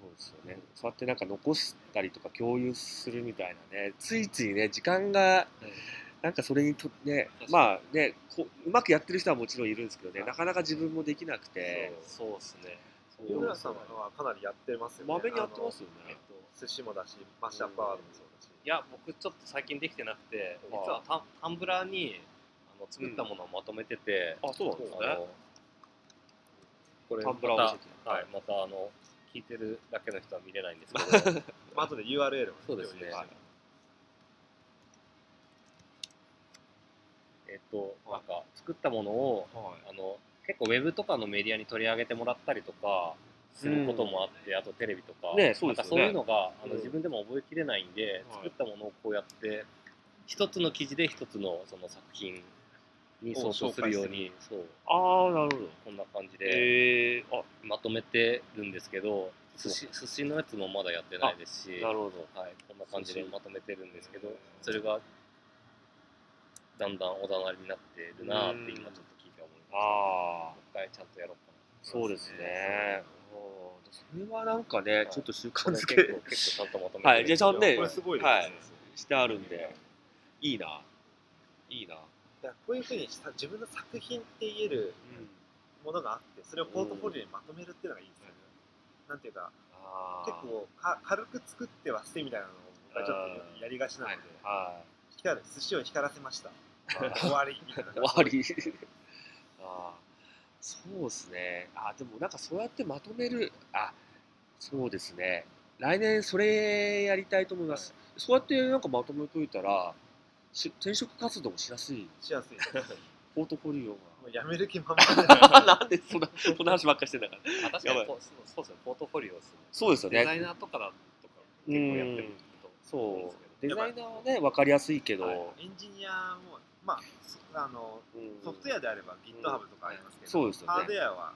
[SPEAKER 3] そうですよね。そうやってなんか残したりとか共有するみたいなね。ついついね時間がなんかそれにとねまあねこううまくやってる人はもちろんいるんですけどね
[SPEAKER 2] はい。
[SPEAKER 3] なかなか自分もできなくて。
[SPEAKER 1] そうですね。
[SPEAKER 2] 井村さんはかなりやってますよね。
[SPEAKER 3] まめにやってますよ
[SPEAKER 1] えっ
[SPEAKER 3] ね
[SPEAKER 1] と
[SPEAKER 2] 寿司もだしマッシュアップアワードもそうだし。
[SPEAKER 1] いや僕ちょっと最近できてなくて実はタンタンブラーにあの作ったものをまとめてて、
[SPEAKER 3] あそうなんですね。
[SPEAKER 1] これ
[SPEAKER 3] タンブラー
[SPEAKER 1] またはいまたあの聞いてるだけの人は見れないんですけど
[SPEAKER 2] まあ後で URL を
[SPEAKER 1] そうですね。えっとなんか作ったものを
[SPEAKER 3] はい。
[SPEAKER 1] あの結構ウェブとかのメディアに取り上げてもらったりとかすることもあって、あとテレビとか,、
[SPEAKER 3] ねそうね。
[SPEAKER 1] なんかそういうのがあの、
[SPEAKER 3] うん。
[SPEAKER 1] 自分でも覚えきれないんで、
[SPEAKER 3] はい。
[SPEAKER 1] 作ったものをこうやって一つの記事で一つのその作品に相当するように。そう。
[SPEAKER 3] ああなるほど。
[SPEAKER 1] こんな感じで。
[SPEAKER 3] へえあ
[SPEAKER 1] まとめてるんですけど寿司寿司のやつもまだやってないですし。
[SPEAKER 3] なるほど。
[SPEAKER 1] はい、こんな感じでまとめてるんですけど
[SPEAKER 3] うん
[SPEAKER 1] それがだんだんおだなりになってるなって今ちょっと聞いて思いました。
[SPEAKER 3] ああ
[SPEAKER 1] もう一回ちゃんとやろうかな
[SPEAKER 3] そうですね。うんそれはなんかねちょっと習慣づけ。
[SPEAKER 1] 結構結構ちゃんとまとめて
[SPEAKER 3] はい。じゃあちゃんとね
[SPEAKER 2] ね、
[SPEAKER 3] はい。してあるんで。いいな。いいな、
[SPEAKER 2] いやこういうふうにした自分の作品って言えるものがあってそれをポートフォリオにまとめるっていうのがいいですよね、なんていうか
[SPEAKER 3] あ
[SPEAKER 2] 結構か軽く作っては捨てみたいなのを僕はちょっとやりがちなので、
[SPEAKER 3] は
[SPEAKER 2] 光る寿司を光らせました。
[SPEAKER 3] い
[SPEAKER 2] 終わりみたいな。
[SPEAKER 3] 終わり。あー。そうですね。あでもなんかそうやってまとめるあそうですね。来年それやりたいと思います、そうやってなんかまとめといたらし転職活動もしやすい。
[SPEAKER 2] しやすい。
[SPEAKER 3] ポートフォリオが。
[SPEAKER 2] うやめる気満々で
[SPEAKER 3] なんでそんなそんな話ばっかりしてんだから。
[SPEAKER 1] あ確かにそうですねポートフォリオ
[SPEAKER 3] そうですよね。
[SPEAKER 1] デザイナーとかだとか結構やってると
[SPEAKER 3] そう
[SPEAKER 1] ですけど。
[SPEAKER 3] デザイナーはね分かりやすいけど、
[SPEAKER 1] はい。
[SPEAKER 2] エンジニアもまあそあの
[SPEAKER 3] うん。
[SPEAKER 2] ソフトウェアであれば GitHub とかありますけど、
[SPEAKER 3] そうですよね。
[SPEAKER 2] ハードウェアは。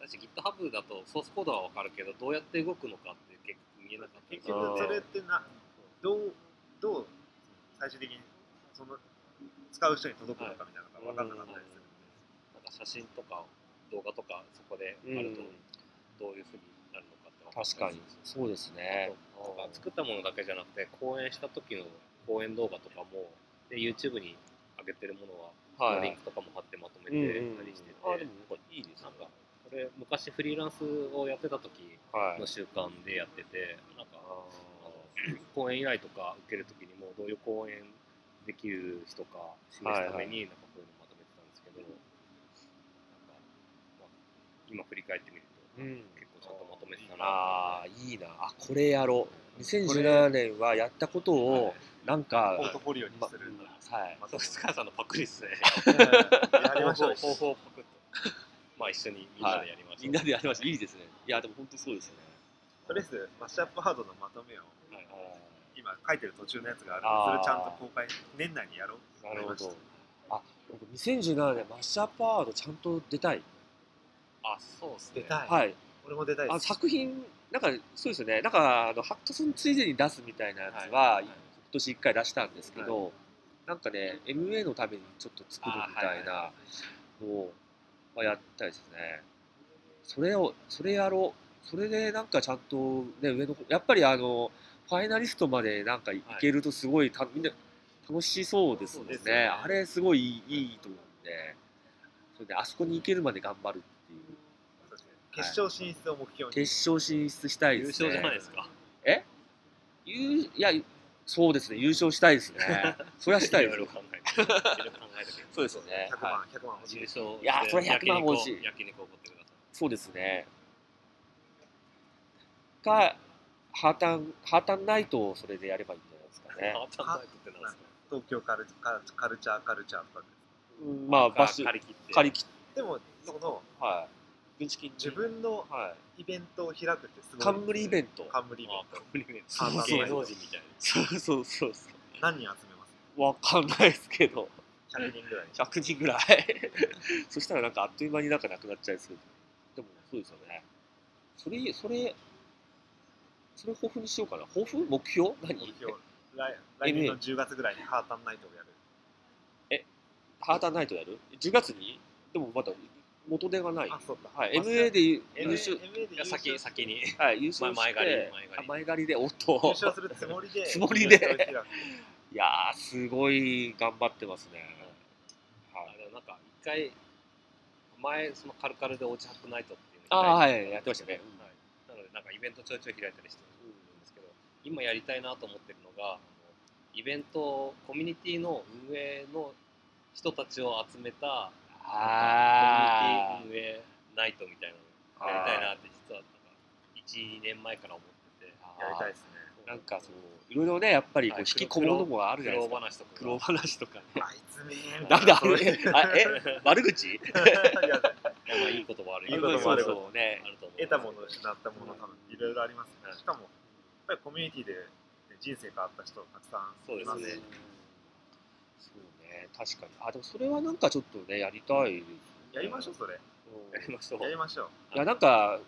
[SPEAKER 1] 私 GitHub だとソースコードは分かるけどどうやって動くのかって結構見えなかったり
[SPEAKER 2] 結局それってなどうどう最終的にその使う人に届くのかみたいなのが分かんなかったりする。ん。で、
[SPEAKER 1] なんか写真とか動画とかそこであるとどういうふうになるのかって分
[SPEAKER 3] 確かに。そうですね。
[SPEAKER 1] 作ったものだけじゃなくて講演した時の講演動画とかもで YouTube に上げてるものは、
[SPEAKER 3] はい。
[SPEAKER 1] リンクとかも貼ってまとめ
[SPEAKER 3] うん
[SPEAKER 1] て
[SPEAKER 3] うん。
[SPEAKER 1] たりしてて、
[SPEAKER 3] あでもなんかいいですね
[SPEAKER 1] なんか。これ昔フリーランスをやってた時
[SPEAKER 3] はい。
[SPEAKER 1] の習慣でやっててなんか
[SPEAKER 3] あ
[SPEAKER 1] あの講演依頼とか受けるときにもどういう講演できる人か示すためになんかこういうのまとめてたんですけど、なんか、まあ、今振り返ってみると
[SPEAKER 3] ーうん。
[SPEAKER 1] 結構ちゃんとまとめてたな
[SPEAKER 3] あーいいな。あこれやろう。2017年はやったことをなんか
[SPEAKER 2] ポートフォリオに
[SPEAKER 3] ます
[SPEAKER 2] るんだ、
[SPEAKER 3] はい。
[SPEAKER 1] そう塚谷さんのパクリっすね。
[SPEAKER 2] やりましょう
[SPEAKER 1] 方法をパクッと。まあ一緒にみんなでやりましょう、
[SPEAKER 3] みんなでやりましたいいですね。いやでも本当そうですね。
[SPEAKER 2] とりあえずマッシュアップハードのまとめを
[SPEAKER 1] はい
[SPEAKER 2] 今書いてる途中のやつがあるのでそれちゃんと公開年内にやろう。って
[SPEAKER 3] なるほ
[SPEAKER 2] 思いました。
[SPEAKER 3] どあ僕2017年マッシュアップアワードちゃんと出たい。
[SPEAKER 1] あそうっすね。
[SPEAKER 2] 出たい、
[SPEAKER 3] はい。
[SPEAKER 2] 俺も出たい
[SPEAKER 3] あ作品なんかそうですよね。なんかあのハッカソンついでに出すみたいなやつは、
[SPEAKER 1] はい
[SPEAKER 3] 今年1回出したんですけど、なんかね MA のためにちょっと作るみたいなのを、まあ、やったりですね。それをそれやろう。それでなんかちゃんとね上の方やっぱりあのファイナリストまでなんかい。けるとすごいたみんな楽しそうですもんね。
[SPEAKER 2] ね。
[SPEAKER 3] あれすごいいいいいと思うんで。それであそこに行けるまで頑張るっていう。
[SPEAKER 2] 決勝進出を目標に、
[SPEAKER 3] 決勝進出したい
[SPEAKER 1] 優
[SPEAKER 3] ですね。
[SPEAKER 1] 勝じゃないですか。
[SPEAKER 3] え？優いやそうですね。優勝したいですね。そりゃしたいですよ
[SPEAKER 1] いろいろ考えて。いろいろ考えて
[SPEAKER 3] そうですよね。
[SPEAKER 2] 100万、
[SPEAKER 3] は
[SPEAKER 2] 100万欲しい。
[SPEAKER 1] 優勝
[SPEAKER 3] いやーそれ100万欲しい。
[SPEAKER 1] 焼肉を焼肉をおごってください。
[SPEAKER 3] そうですね。かハータンハータンナイトをそれでやればいいんじゃないですかね。
[SPEAKER 1] ハータンナイトってなんですか？
[SPEAKER 2] 東京カルカルカルチャーカルチャーとかで
[SPEAKER 3] うんまあ場所
[SPEAKER 1] 借り切って
[SPEAKER 3] 借り切っ
[SPEAKER 2] でもその
[SPEAKER 3] はい軍資金に
[SPEAKER 2] 自分の
[SPEAKER 3] はい
[SPEAKER 2] イベントを開くってすごい
[SPEAKER 3] 冠イベント
[SPEAKER 2] 冠イベント
[SPEAKER 1] あ冠イベント芸能人みたいな
[SPEAKER 3] そうそうそうそ
[SPEAKER 2] 何人集めます
[SPEAKER 3] うわかんないですけど
[SPEAKER 2] 100人ぐらい
[SPEAKER 3] 100人ぐらいそしたらなんかあっという間になんかなくなっちゃいそうでもそうですよねそれそれそれ抱負にしようかな。抱負？目標？何？
[SPEAKER 2] 目標。来来年の10月ぐらいにハータンナイトをやる。
[SPEAKER 3] ハーターナイトやる ?10 月に？でもまだ元手がない。
[SPEAKER 2] あそうか。
[SPEAKER 3] はい、MA で優勝、
[SPEAKER 1] 先先に。
[SPEAKER 3] はい、優勝
[SPEAKER 1] 前借り前借り。
[SPEAKER 3] で、おっ
[SPEAKER 2] 優
[SPEAKER 3] と、
[SPEAKER 2] 勝するつもりで。
[SPEAKER 3] つもりで。いやー、すごい頑張ってますね。はい、
[SPEAKER 1] あでもなんか一回前そのカルカルでおうちハックナイトっていう。
[SPEAKER 3] あー、
[SPEAKER 1] のを開
[SPEAKER 3] はいい、やってましたね。
[SPEAKER 1] はいなんかイベントちょいちょい開いたりしてるんですけど今やりたいなと思ってるのがイベントコミュニティの運営の人たちを集めた
[SPEAKER 3] あ
[SPEAKER 1] コミュニティ運営ナイトみたいなのやりたいなって実はなんか12年前から思ってて
[SPEAKER 3] ー。
[SPEAKER 2] やりたいですね
[SPEAKER 3] なんかそう、いろいろね、やっぱりこう
[SPEAKER 1] はい
[SPEAKER 3] 引きこもるのもあるじ
[SPEAKER 1] 苦
[SPEAKER 3] ゃないですか。
[SPEAKER 1] 労話とか。
[SPEAKER 3] 苦労話とか。ね。
[SPEAKER 2] あいつめー
[SPEAKER 3] なんだ、え、悪口？
[SPEAKER 2] いや
[SPEAKER 1] まあいいことも悪い
[SPEAKER 2] いいこともあれば。
[SPEAKER 3] そうね。
[SPEAKER 2] 得たもの失ったもの多分いろいろありますね。
[SPEAKER 1] はい
[SPEAKER 2] しかもやっぱりコミュニティでね人生変わった人たくさんいます
[SPEAKER 1] そうですね。
[SPEAKER 3] そうね、確かに。あ、でもそれはなんかちょっとね、やりたい。
[SPEAKER 2] やりましょうそれ。
[SPEAKER 3] うん。
[SPEAKER 1] やりましょう。
[SPEAKER 2] やりましょう。
[SPEAKER 3] いやなんか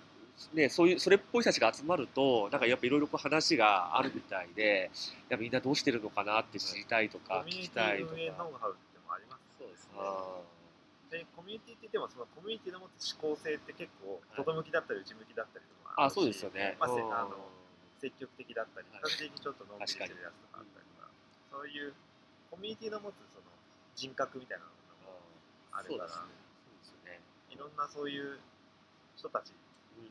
[SPEAKER 3] ねそういうそれっぽい人たちが集まるとなんかやっぱいろいろ話があるみたいでやっぱみんなどうしてるのかなって知りたいとか聞
[SPEAKER 2] コミュニテ
[SPEAKER 3] きたいとか
[SPEAKER 2] ウハウってもあります
[SPEAKER 1] そうですね。
[SPEAKER 3] あ
[SPEAKER 2] でコミュニティって言ってもそのコミュニティの持つ思考性って結構
[SPEAKER 1] はい
[SPEAKER 2] 外向きだったり内向きだったりとか
[SPEAKER 3] ーあそうですよね。
[SPEAKER 2] まああの積極的だったり
[SPEAKER 1] はい。
[SPEAKER 2] 比較的ちょっとのんびりしてるやつとかあったりとかそういうコミュニティの持つその人格みたいなのがあるから
[SPEAKER 1] そうですね。
[SPEAKER 2] いろんなそういう人たち
[SPEAKER 3] うん。
[SPEAKER 2] の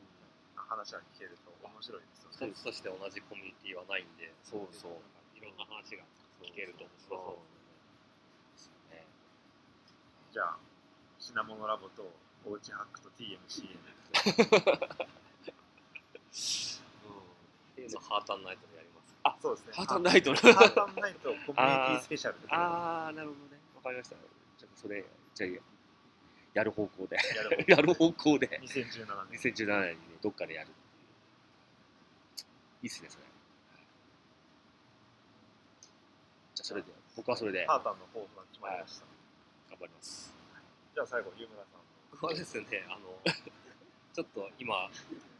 [SPEAKER 2] 話が聞けると面白いですよね。
[SPEAKER 1] 一つとして同じコミュニティはないんで。
[SPEAKER 3] そうそう。
[SPEAKER 1] いろんな話が聞けると面白そう。
[SPEAKER 3] ですよね
[SPEAKER 2] じゃあ品物ラボとおうちハックと TMCN
[SPEAKER 1] っていうのをハータンナイトでやります。
[SPEAKER 3] あ
[SPEAKER 2] そうですね。
[SPEAKER 3] ハータンナイトの。
[SPEAKER 2] ハータンナイトコミュニティスペシャル
[SPEAKER 3] ああなるほどね。わかりました。ちょっとそれじゃあやる方向で。
[SPEAKER 2] やる
[SPEAKER 3] 方向。で。
[SPEAKER 2] 2017年。
[SPEAKER 3] 2017年にねどっかでやるいいっすねそれ。じゃあそれで僕はそれで。頑
[SPEAKER 2] ハータンの抱負が決まりました、
[SPEAKER 3] 張ります。
[SPEAKER 2] じゃあ最後湯村さん。
[SPEAKER 1] 僕はですねあの ちょっと今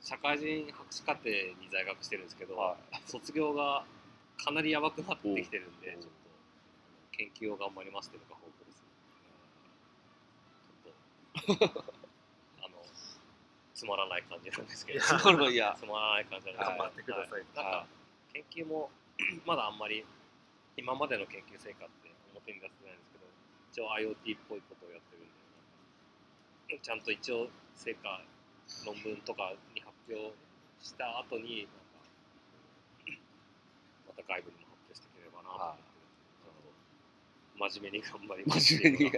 [SPEAKER 1] 社会人博士課程に在学してるんですけど、
[SPEAKER 3] は
[SPEAKER 1] 卒業がかなりやばくなってきてるんでちょっと研究を頑張りますっていうのがあのつまらない感じなんですけど。
[SPEAKER 3] つまらない。い や
[SPEAKER 1] つまらない感じなんですけど。
[SPEAKER 2] 頑張ってください
[SPEAKER 1] はなんか研究もまだあんまり今までの研究成果って表に出せてないんですけど一応 IoT っぽいことをやってるんでちゃんと一応成果論文とかに発表した後にまた外部にも発表していければなと。思って真面目に頑張ります。
[SPEAKER 3] 真面目に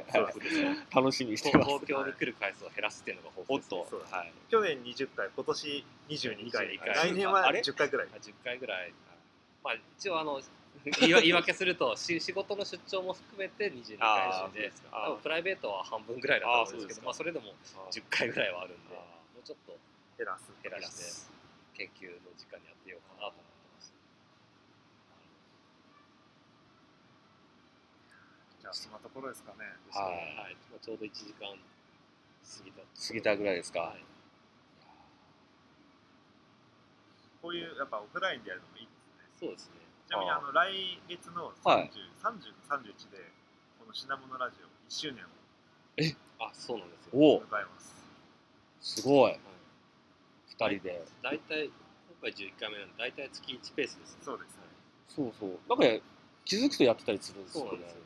[SPEAKER 3] 楽しみにして
[SPEAKER 1] 東
[SPEAKER 3] ます。
[SPEAKER 1] 東京に来る回数を減らすっていうのが抱負です、
[SPEAKER 3] おっと
[SPEAKER 2] そうだ
[SPEAKER 3] はい
[SPEAKER 2] 去年20回今年22回。
[SPEAKER 1] 22回。
[SPEAKER 2] 来年は
[SPEAKER 3] あれ
[SPEAKER 2] ？10回ぐらい。
[SPEAKER 1] あ10回ぐらい、まあ、一応あの 言い訳するとし仕事の出張も含めて22回で多分プライベートは半分ぐらいだと思うんですけどまあ、それでも10回ぐらいはあるんで
[SPEAKER 3] あ
[SPEAKER 1] もうちょっと
[SPEAKER 2] 減らす。
[SPEAKER 1] 減らして研究の時間にやってようかなと。思ってます
[SPEAKER 2] じゃあそんなところですかね。
[SPEAKER 3] はい。
[SPEAKER 1] はい。まあちょうど1時間過ぎた。
[SPEAKER 3] 過ぎたぐらいですか、
[SPEAKER 1] はい。
[SPEAKER 2] こういうやっぱオフラインでやるのもいいですね。
[SPEAKER 1] そうですね。
[SPEAKER 2] ちなみにあの来月の
[SPEAKER 3] はい。
[SPEAKER 2] 30、30、31でこの品物ラジオ1周年を
[SPEAKER 1] あそうなんですよ。
[SPEAKER 3] お。お
[SPEAKER 2] 迎えます。
[SPEAKER 3] すごい。
[SPEAKER 1] はい。
[SPEAKER 3] 2人で。
[SPEAKER 1] 大体今回11回目なんで大体月1ペースですね。
[SPEAKER 2] そうですね。
[SPEAKER 3] そうそう。なんかね気づくとやってたりするんですよね。
[SPEAKER 1] そうなんですよ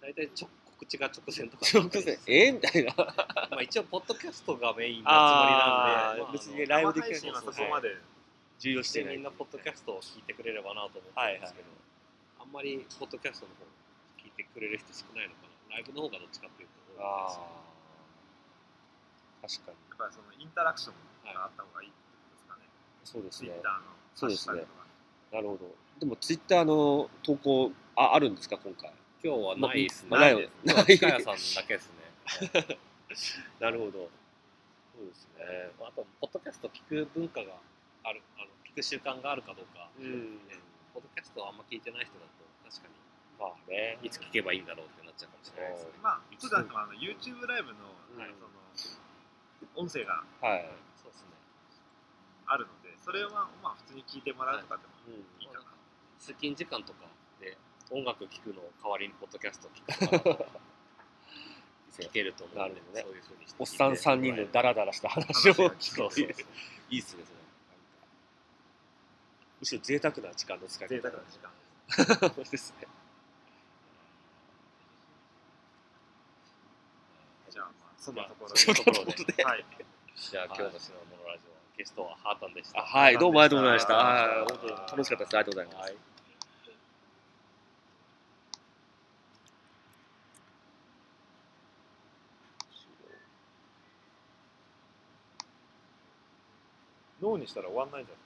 [SPEAKER 1] 大体ちょ告知が直前とか。
[SPEAKER 3] 直前？え？ーみたいな。
[SPEAKER 1] まあ一応ポッドキャストがメインなつもりなんで、まあ、
[SPEAKER 3] 別にライブできない
[SPEAKER 2] 生配信はそこまで
[SPEAKER 3] 重要してない。
[SPEAKER 1] でみんなポッドキャストを聞いてくれればなと思ってるんで。すけど、あんまりポッドキャストの方聞いてくれる人少ないのかな。ライブの方がどっちかっていうと多い
[SPEAKER 3] あ
[SPEAKER 1] です
[SPEAKER 3] あ確かに。
[SPEAKER 2] やっぱりそのインタラクションがあった方がいいってことですかね、
[SPEAKER 3] そうですね。
[SPEAKER 2] ツイッターの。
[SPEAKER 3] そうですね。なるほど。でもツイッターの投稿ああるんですか今回？
[SPEAKER 1] 今日はないです。ね。
[SPEAKER 3] まない
[SPEAKER 1] さんだけですね。
[SPEAKER 3] なるほど。そうですね。
[SPEAKER 1] あと、ポッドキャスト聞く文化がある、あの聞く習慣があるかどうか、
[SPEAKER 3] うん。
[SPEAKER 1] ねポッドキャストをあんま聞いてない人だと、確か
[SPEAKER 3] まあね。
[SPEAKER 1] にいつ聞けばいいんだろうってなっちゃうかもしれないですね。
[SPEAKER 2] まあ普段のあの YouTube ライブの,、
[SPEAKER 3] はい
[SPEAKER 2] その音声が
[SPEAKER 3] はい、
[SPEAKER 1] そうですね。
[SPEAKER 2] あるのでそれはまあ普通に聞いてもらうとかでも
[SPEAKER 3] うん。
[SPEAKER 2] いいかな、
[SPEAKER 1] 通勤時間とかで音楽聴くの代わりにポッドキャスト聞くとか 聞けると思うんで、
[SPEAKER 3] ね。
[SPEAKER 1] そういうふうにして
[SPEAKER 3] おっさん3人のダラダラした話を聞く。といういいっすね。それむしろ贅沢な時間の使い方
[SPEAKER 2] 贅沢な時間
[SPEAKER 3] ですね。
[SPEAKER 2] じゃあまあそんなところ
[SPEAKER 1] で
[SPEAKER 3] ところで
[SPEAKER 2] はい。
[SPEAKER 1] じゃあ今日の品物ラジオはゲストはハータンでした。
[SPEAKER 3] あはい。どうもありがとうございました。
[SPEAKER 2] あり
[SPEAKER 3] はい。
[SPEAKER 2] がとうございました
[SPEAKER 3] 本当に楽しかったです。ありがとうございます、
[SPEAKER 1] はい
[SPEAKER 2] 脳にしたら終わんないんじゃ